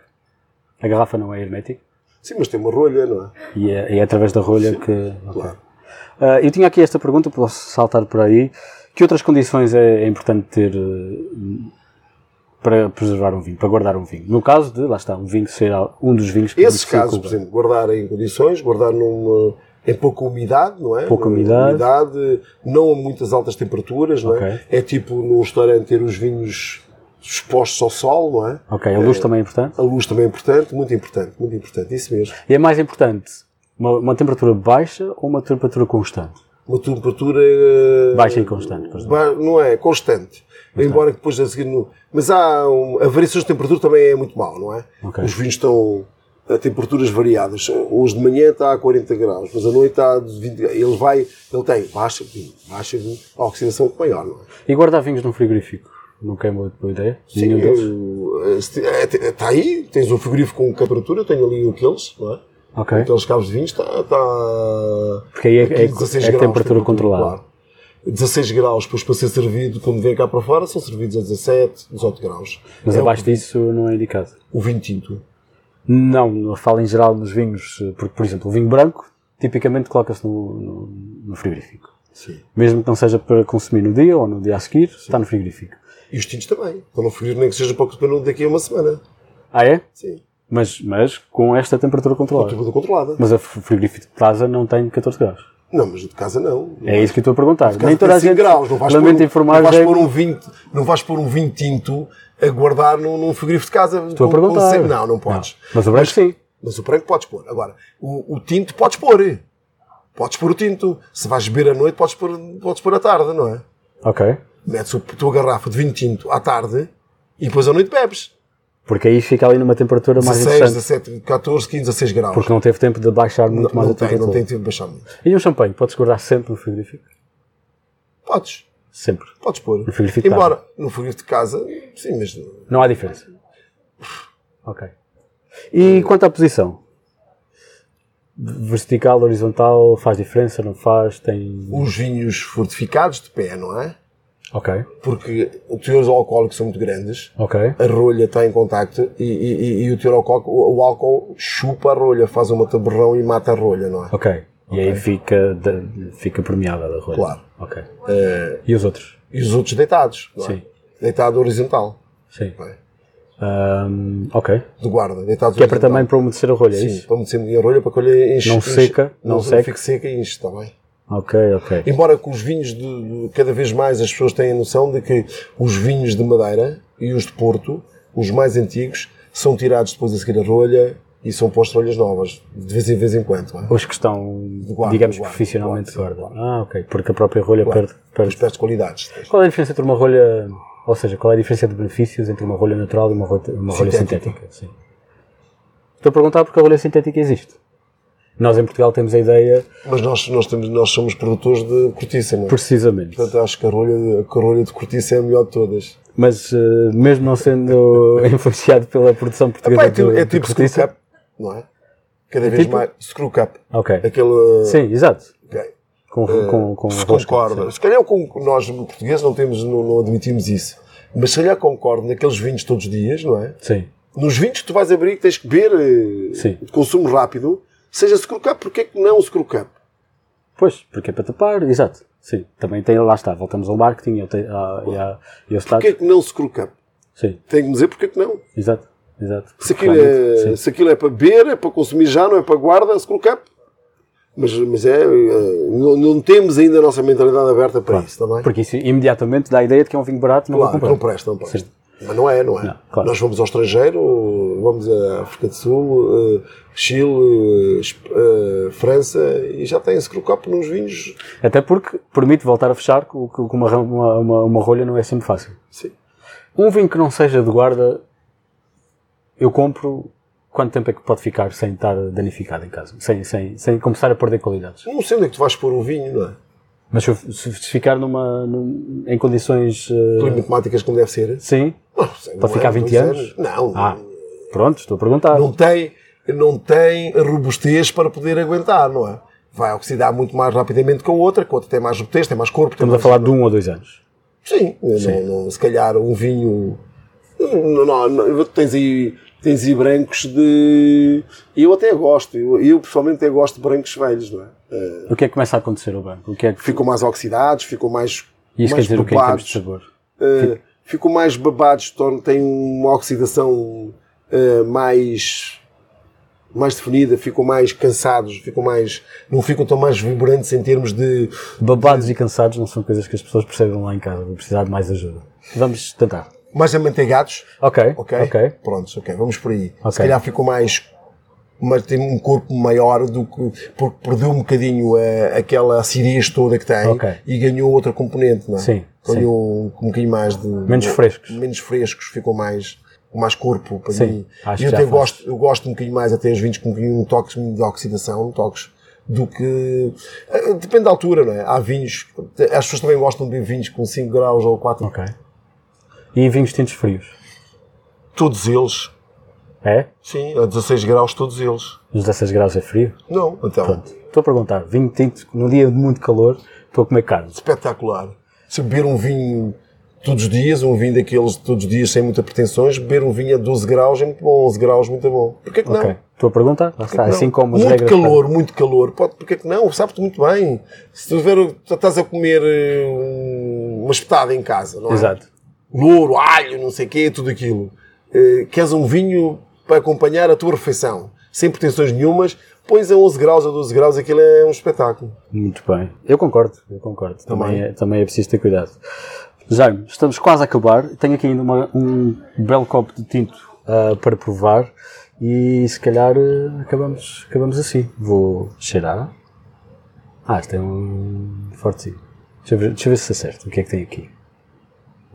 A garrafa não é hermética? Sim, mas tem uma rolha, não é? E é, é através da rolha que. ok. Ah, eu tinha aqui esta pergunta, posso saltar por aí. Que outras condições é, é importante ter eh, para preservar um vinho, para guardar um vinho? No caso de, lá está, um vinho ser um dos vinhos que Esses casos, por exemplo, guardar em condições, guardar numa, em pouca umidade, não é? Pouca Eh, umidade. umidade, não a muitas altas temperaturas, não é? Ok. É tipo no restaurante ter os vinhos expostos ao sol, não é? Ok, a luz também é importante. A luz também é importante, muito importante, muito importante, isso mesmo. E é mais importante uma, uma temperatura baixa ou uma temperatura constante? Uma temperatura eh, Baixa e constante, por exemplo. não é constante. Embora que depois a seguir. no- Mas há um, a variação de temperatura também é muito mal, não é? Ok. Os vinhos estão a temperaturas variadas. Hoje de manhã está a 40 graus, mas à noite está a 20 graus. Ele vai, ele tem baixa, baixa a oxidação maior, não é? E guardar vinhos num frigorífico? É uma boa ideia? Deles? eu- Está aí, tens um frigorífico com temperatura, eu tenho ali aqueles, não é? Ok. Aqueles cabos de vinhos está. está Porque aí é, é, 16 é graus, temperatura controlada. claro. 16 graus, depois para ser servido, quando vem cá para fora, são servidos a 17, 18 graus. Mas é abaixo o, disso não é indicado. o vinho tinto. Não, eu falo em geral nos vinhos, eh, porque, por exemplo, o vinho branco tipicamente coloca-se no, no, no frigorífico. Sim. Mesmo que não seja para consumir no dia ou no dia a seguir, está no frigorífico. E os tintos também. Para não frigorífico, nem que seja para para daqui a uma semana. Ah, é? Sim. Mas, mas com esta temperatura controlada. Temperatura controlada. Mas a frigorífico de casa não tem 14 graus. Não, mas de casa não. É isso que eu estou a perguntar. Nem toda a tem 5 gente. graus. Não vais, lamento pôr, um- informar, não, vais já é- pôr um vinho, não vais pôr um vinho tinto a guardar num, num frigorífico de casa. Estou a com- com perguntar. cem- Não, não podes. Mas o branco sim. Mas o branco podes pôr. Agora, o, o tinto podes pôr. Podes pôr o tinto. Se vais beber à noite, podes pôr, podes pôr à tarde, não é? Ok. Metes a tua garrafa de vinho tinto à tarde e depois à noite bebes. Porque aí fica ali numa temperatura mais 16, interessante. 17, 14, 15, 16 graus. Porque não teve tempo de baixar muito não, mais não a tem, temperatura. não tem tempo de baixar muito. E um champanhe, podes guardar sempre no frigorífico? Podes, Sempre. podes pôr. No frigorífico Embora no frigorífico de casa, sim, mas Não há diferença. Ok. E quanto à posição? Vertical, horizontal, faz diferença, não faz? Tem. os vinhos fortificados de pé, não é? Ok. Porque os teores alcoólicos são muito grandes, Ok. a rolha está em contacto e, e- e- o teor alcoólico, o, o álcool chupa a rolha, faz uma taberrão e mata a rolha, não é? Ok. E aí fica, de- fica permeável a rolha. Claro. Ok. Eh, E os outros? e os outros deitados, não é? Sim. Deitado horizontal, Sim. não é? Ok. de guarda, deitados Que é para horizontal. também para umedecer a rolha, é Sim, isso? para meter a rolha para que a rolha enche. Não enche- seca, não seca. fique seca e enche, está bem? Ok, ok. Embora com os vinhos, de, de- cada vez mais as pessoas têm a noção de que os vinhos de madeira e os de Porto, os mais antigos, são tirados depois a seguir a rolha e são postos rolhas novas, de vez em vez em quando. é? Os que estão, guarda, digamos, de guarda, profissionalmente de de guarda, guarda. Ah, ok. Porque a própria rolha perde, perde. pés de qualidades. Qual é a diferença entre uma rolha, ou seja, qual é a diferença de benefícios entre uma rolha natural e uma rolha, uma rolha Sintética. Sim. Estou a perguntar porque a rolha sintética existe. Nós em Portugal temos a ideia, Mas nós, nós, temos, nós somos produtores de cortiça, não é? precisamente, Portanto, acho que a rolha, a rolha de cortiça é a melhor de todas. mas eh, mesmo não sendo influenciado pela produção portuguesa Epá, é, tipo- de, é de tipo screw cortiça. Não é? Cada vez tipo? mais. Screw cap. Ok. Aquele. Sim, exato. ok. Com, com, com se concorda. sim. Se calhar com, nós, portugueses, não, temos, não, não admitimos isso. Mas se calhar concordo naqueles vinhos todos os dias, não é? Sim. Nos vinhos que tu vais abrir que tens que beber eh, Sim. de consumo rápido, seja screw cap, porque é que não screw cap? Pois, porque é para tapar, exato. Sim, também tem, lá está, voltamos ao marketing e ao, e à- e ao Porquê status. que não screw cap? Sim, Tem que me dizer porque é que não. exato, exato. Se aquilo, é, se aquilo é para beber, é para consumir já, não é para guarda, screw cap. Mas, mas é, eh, não, não temos ainda a nossa mentalidade aberta para isso, também. Porque isso imediatamente dá a ideia de que é um vinho barato, não Claro, não presta, não presta. Mas não é, não é. Não, claro. Nós vamos ao estrangeiro, vamos à África do Sul, eh, Chile, eh, França e já tem esse crocapo nos vinhos. Até porque permite voltar a fechar, com com uma, uma, uma, uma rolha não é sempre fácil. Sim. Um vinho que não seja de guarda, eu compro. Quanto tempo é que pode ficar sem estar danificado em casa? Sem, sem, sem começar a perder qualidades? Não sei onde é que tu vais pôr o vinho, não é? Mas se, se ficar numa, num- em condições. temáticas como deve ser. sim. Não sei, Pode não ficar é, 20 dois anos? Não, Ah, pronto, estou a perguntar. não tem, não tem robustez para poder aguentar, não é? Vai oxidar muito mais rapidamente que a outra, que a outra tem mais robustez, tem mais corpo. Estamos a mais- falar de um ou dois anos. Sim, Não, não- se calhar um vinho. Não, não, não, tens aí. Tens aí brancos de. Eu até gosto, eu, eu pessoalmente até gosto de brancos velhos, não é? Eh, O que é que começa a acontecer ao banco? O que é que ficam mais oxidados, ficam mais. E isso quer mais dizer o que em termos babados, de sabor? eh, ficam mais babados, tornam- têm uma oxidação eh, mais. mais definida, ficam mais cansados, ficam mais. não ficam tão mais vibrantes em termos de. Babados e cansados não são coisas que as pessoas percebem lá em casa. Vou precisar de mais ajuda. Vamos tentar. Mais amanteigados. Ok, Ok? ok. Prontos, ok, vamos por aí. Ok. Se calhar ficou mais. Mas tem um corpo maior do que. porque perdeu um bocadinho a- aquela acidez toda que tem Ok. e ganhou outra componente, não é? Sim, Ganhou um, um bocadinho mais de. Menos frescos. Menos frescos, ficou mais. com mais corpo para Sim, mim. acho eu até faz. gosto, eu gosto um bocadinho mais até os vinhos com um bocadinho um toque de oxidação, toques. Do que. eh, Depende da altura, não é? Há vinhos. As pessoas também gostam de vinhos com 5 graus ou 4. Ok. E vinhos tintos frios? Todos eles. É? Sim, a 16 graus, todos eles. Os 16 graus é frio? Não, então. Pronto. Estou a perguntar. Vinho tinto, num dia de muito calor, estou a comer carne. Espetacular. Se beber um vinho todos os dias, um vinho daqueles todos os dias sem muitas pretensões, beber um vinho a 12 graus é muito bom, 11 graus muito bom. Porquê que não? Ok. Estou a perguntar? Lá está. Não. Assim como as muito regras. calor, muito calor. Pode, porque que não? Sabe-te muito bem. Se tu ver, estás a comer eh, um- uma espetada em casa, não é? Exato. Louro, alho, não sei o quê, tudo aquilo. Eh, queres um vinho para acompanhar a tua refeição, sem pretensões nenhumas, pões a 11 graus, a 12 graus, aquilo é um espetáculo. Muito bem. Eu concordo, eu concordo. Também, Também. é, também é preciso ter cuidado. Jaime, estamos quase a acabar. Tenho aqui ainda uma- um belo copo de tinto ah, para provar e se calhar ah, acabamos, acabamos assim. Vou cheirar. Ah, este é um fortezinho. Deixa eu ver, deixa eu ver se acerta. O que é que tem aqui?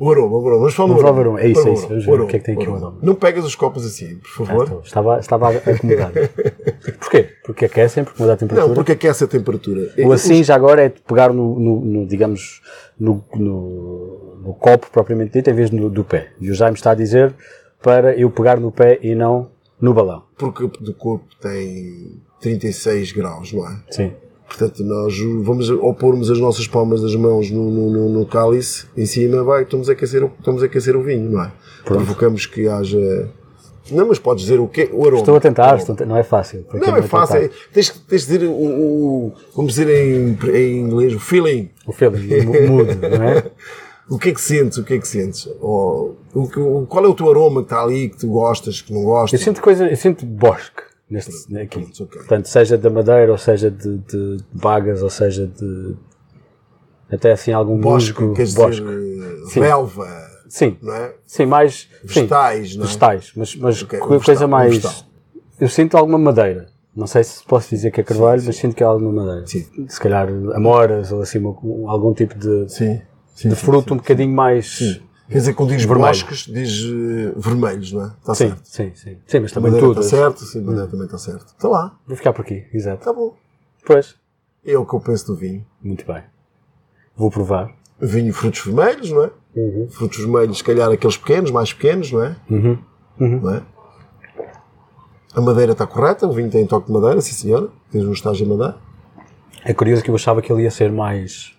O aroma, o aroma. Vamos falar Vamos ver um. É isso, é isso. Vamos ver o que é que tem aqui o aroma. Não pegas os copos assim, por Ah, favor. então, estava, estava a acomodar. Porquê? Porque aquecem, porque muda a temperatura. Não, porque aquece a temperatura. O assim já agora é de pegar no, no- no, digamos, no, no, no copo propriamente dito, em vez do, do pé. E o Jaime está a dizer para eu pegar no pé e não no balão. Porque o corpo tem 36 graus, não é? Sim. Portanto, nós vamos, ao pormos as nossas palmas das mãos no, no, no- cálice, em cima, vai, estamos a aquecer, o- estamos a aquecer o vinho, não é? Provocamos que haja. Não, mas podes dizer o quê? O aroma. Estou a tentar, estou a não é fácil. quem Não é vai fácil. é- Tens, tens de dizer o, o- Vamos dizer em, em inglês, o feeling. O feeling, o mood, não é? O que é que sentes? O que é que sentes? Ou, o, qual é o teu aroma que está ali, que tu gostas, que não Eu gostas? sinto coisa, eu sinto bosque neste, aqui. pronto, ok. Portanto, seja da madeira, ou seja de, de bagas, ou seja de até assim algum Bosque, musgo, queres bosque. dizer, eh, Sim. relva, Sim, não é? sim, mais sim, Vegetais, não é? vegetais, mas, mas Ok, co- um coisa mais. eu sinto alguma madeira. Não sei se posso dizer que é carvalho, mas sinto que é alguma madeira. Sim. Se calhar amoras ou assim algum tipo de, Sim. sim, de sim, fruto sim. um bocadinho mais. Quer dizer, quando Vermelho. bosques, dizes eh, vermelhos, não é? Está Sim, certo. sim, sim. Sim, mas também tudo. está certo, sim, a madeira também está certo. Está lá, Vou ficar por aqui, exato. está bom. Pois, É o que eu penso do vinho. muito bem. Vou provar. Vinho, frutos vermelhos, não é? Frutos vermelhos, se calhar aqueles pequenos, mais pequenos, não é? Uhum. Não é? A madeira está correta, o vinho tem toque de madeira, sim senhora. Tens um estágio de madeira. É curioso que eu achava que ele ia ser mais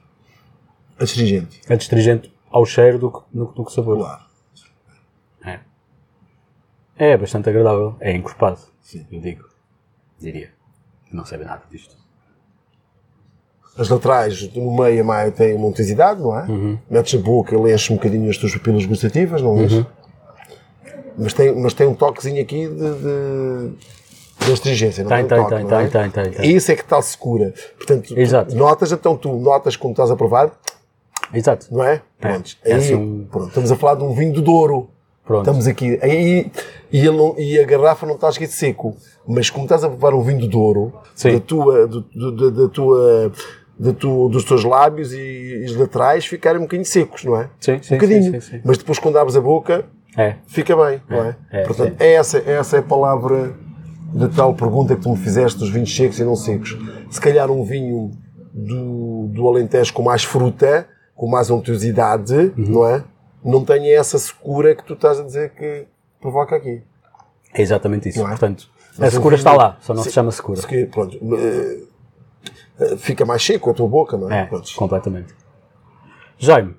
Astringente. adstringente ao cheiro do que, do, do que sabor. Claro. É. É bastante agradável. É encorpado. Sim. Eu digo. Diria. Não sei bem nada disto. As laterais, no meio, a maio tem uma untuosidade, não é? Uhum. Metes a boca, enche um bocadinho as tuas papilas gustativas, não Uhum. enche? Mas, tem, mas tem um toquezinho aqui de, de, de astringência, não Tem, tem, tem, toque, tem, não é? tem, tem, tem, tem. Isso é que está segura. Portanto, Exato. notas, então tu notas quando estás a provar, Exato. não é? Pronto. é Aí, assim pronto. Estamos a falar de um vinho do Douro. Pronto. Estamos aqui. Aí, e, não- e a garrafa não está escrito seco. Mas como estás a provar um vinho do Douro, Sim. da tua, do- do- da, da tua, tu- dos teus lábios e, e os laterais ficarem um bocadinho secos, não é? Sim, sim, um bocadinho. sim, sim, sim. Mas depois quando abres a boca, É. fica bem, não é? é, Portanto, é essa, essa é a palavra da tal pergunta que tu me fizeste dos vinhos secos e não secos. Se calhar um vinho do, do Alentejo com mais fruta, com mais untuosidade, Uhum. não é? Não tem essa secura que tu estás a dizer que provoca aqui. É exatamente isso. É? Portanto, a Mas um secura está lá, só não Sim. se chama secura. Se- Pronto, eh, eh, fica mais seco a tua boca, não é? É, Pronto. completamente. Jaime,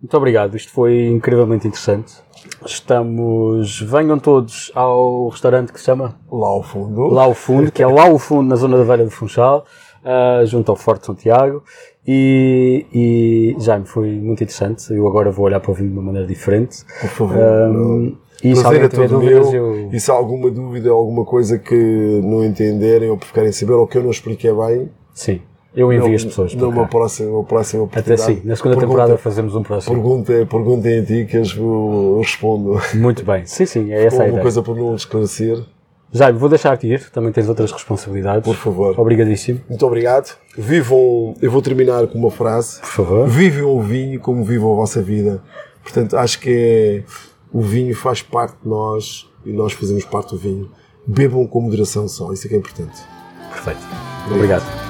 muito obrigado. Isto foi incrivelmente interessante. Estamos. Venham todos ao restaurante que se chama Lá ao fundo. Lá ao Fundo, que é lá ao fundo, na zona da Velha do Funchal, ah, junto ao Forte Santiago. E, e Jaime, foi muito interessante. Eu agora vou olhar para o vinho de uma maneira diferente. Por favor. Ahm, e se alguém é tiver dúvidas, eu. E se há alguma dúvida, alguma coisa que não entenderem ou que querem saber ou que eu não expliquei bem, Sim, eu envio não- as pessoas. para numa próxima, uma próxima Até oportunidade. sim, na segunda Pergunta- temporada fazemos um próximo. Pergunta, perguntem a ti que eu, respondo. Muito bem, sim, sim, é essa a Alguma ideia. coisa para não esclarecer, Jaime, vou deixar-te ir, também tens outras responsabilidades. por favor. Obrigadíssimo, Muito obrigado. Vivam, eu vou terminar com uma frase. por favor. Vivam o vinho como vivam a vossa vida. Portanto, acho que é, o vinho faz parte de nós e nós fazemos parte do vinho. Bebam com moderação só, isso é que é importante. Perfeito. Obrigado.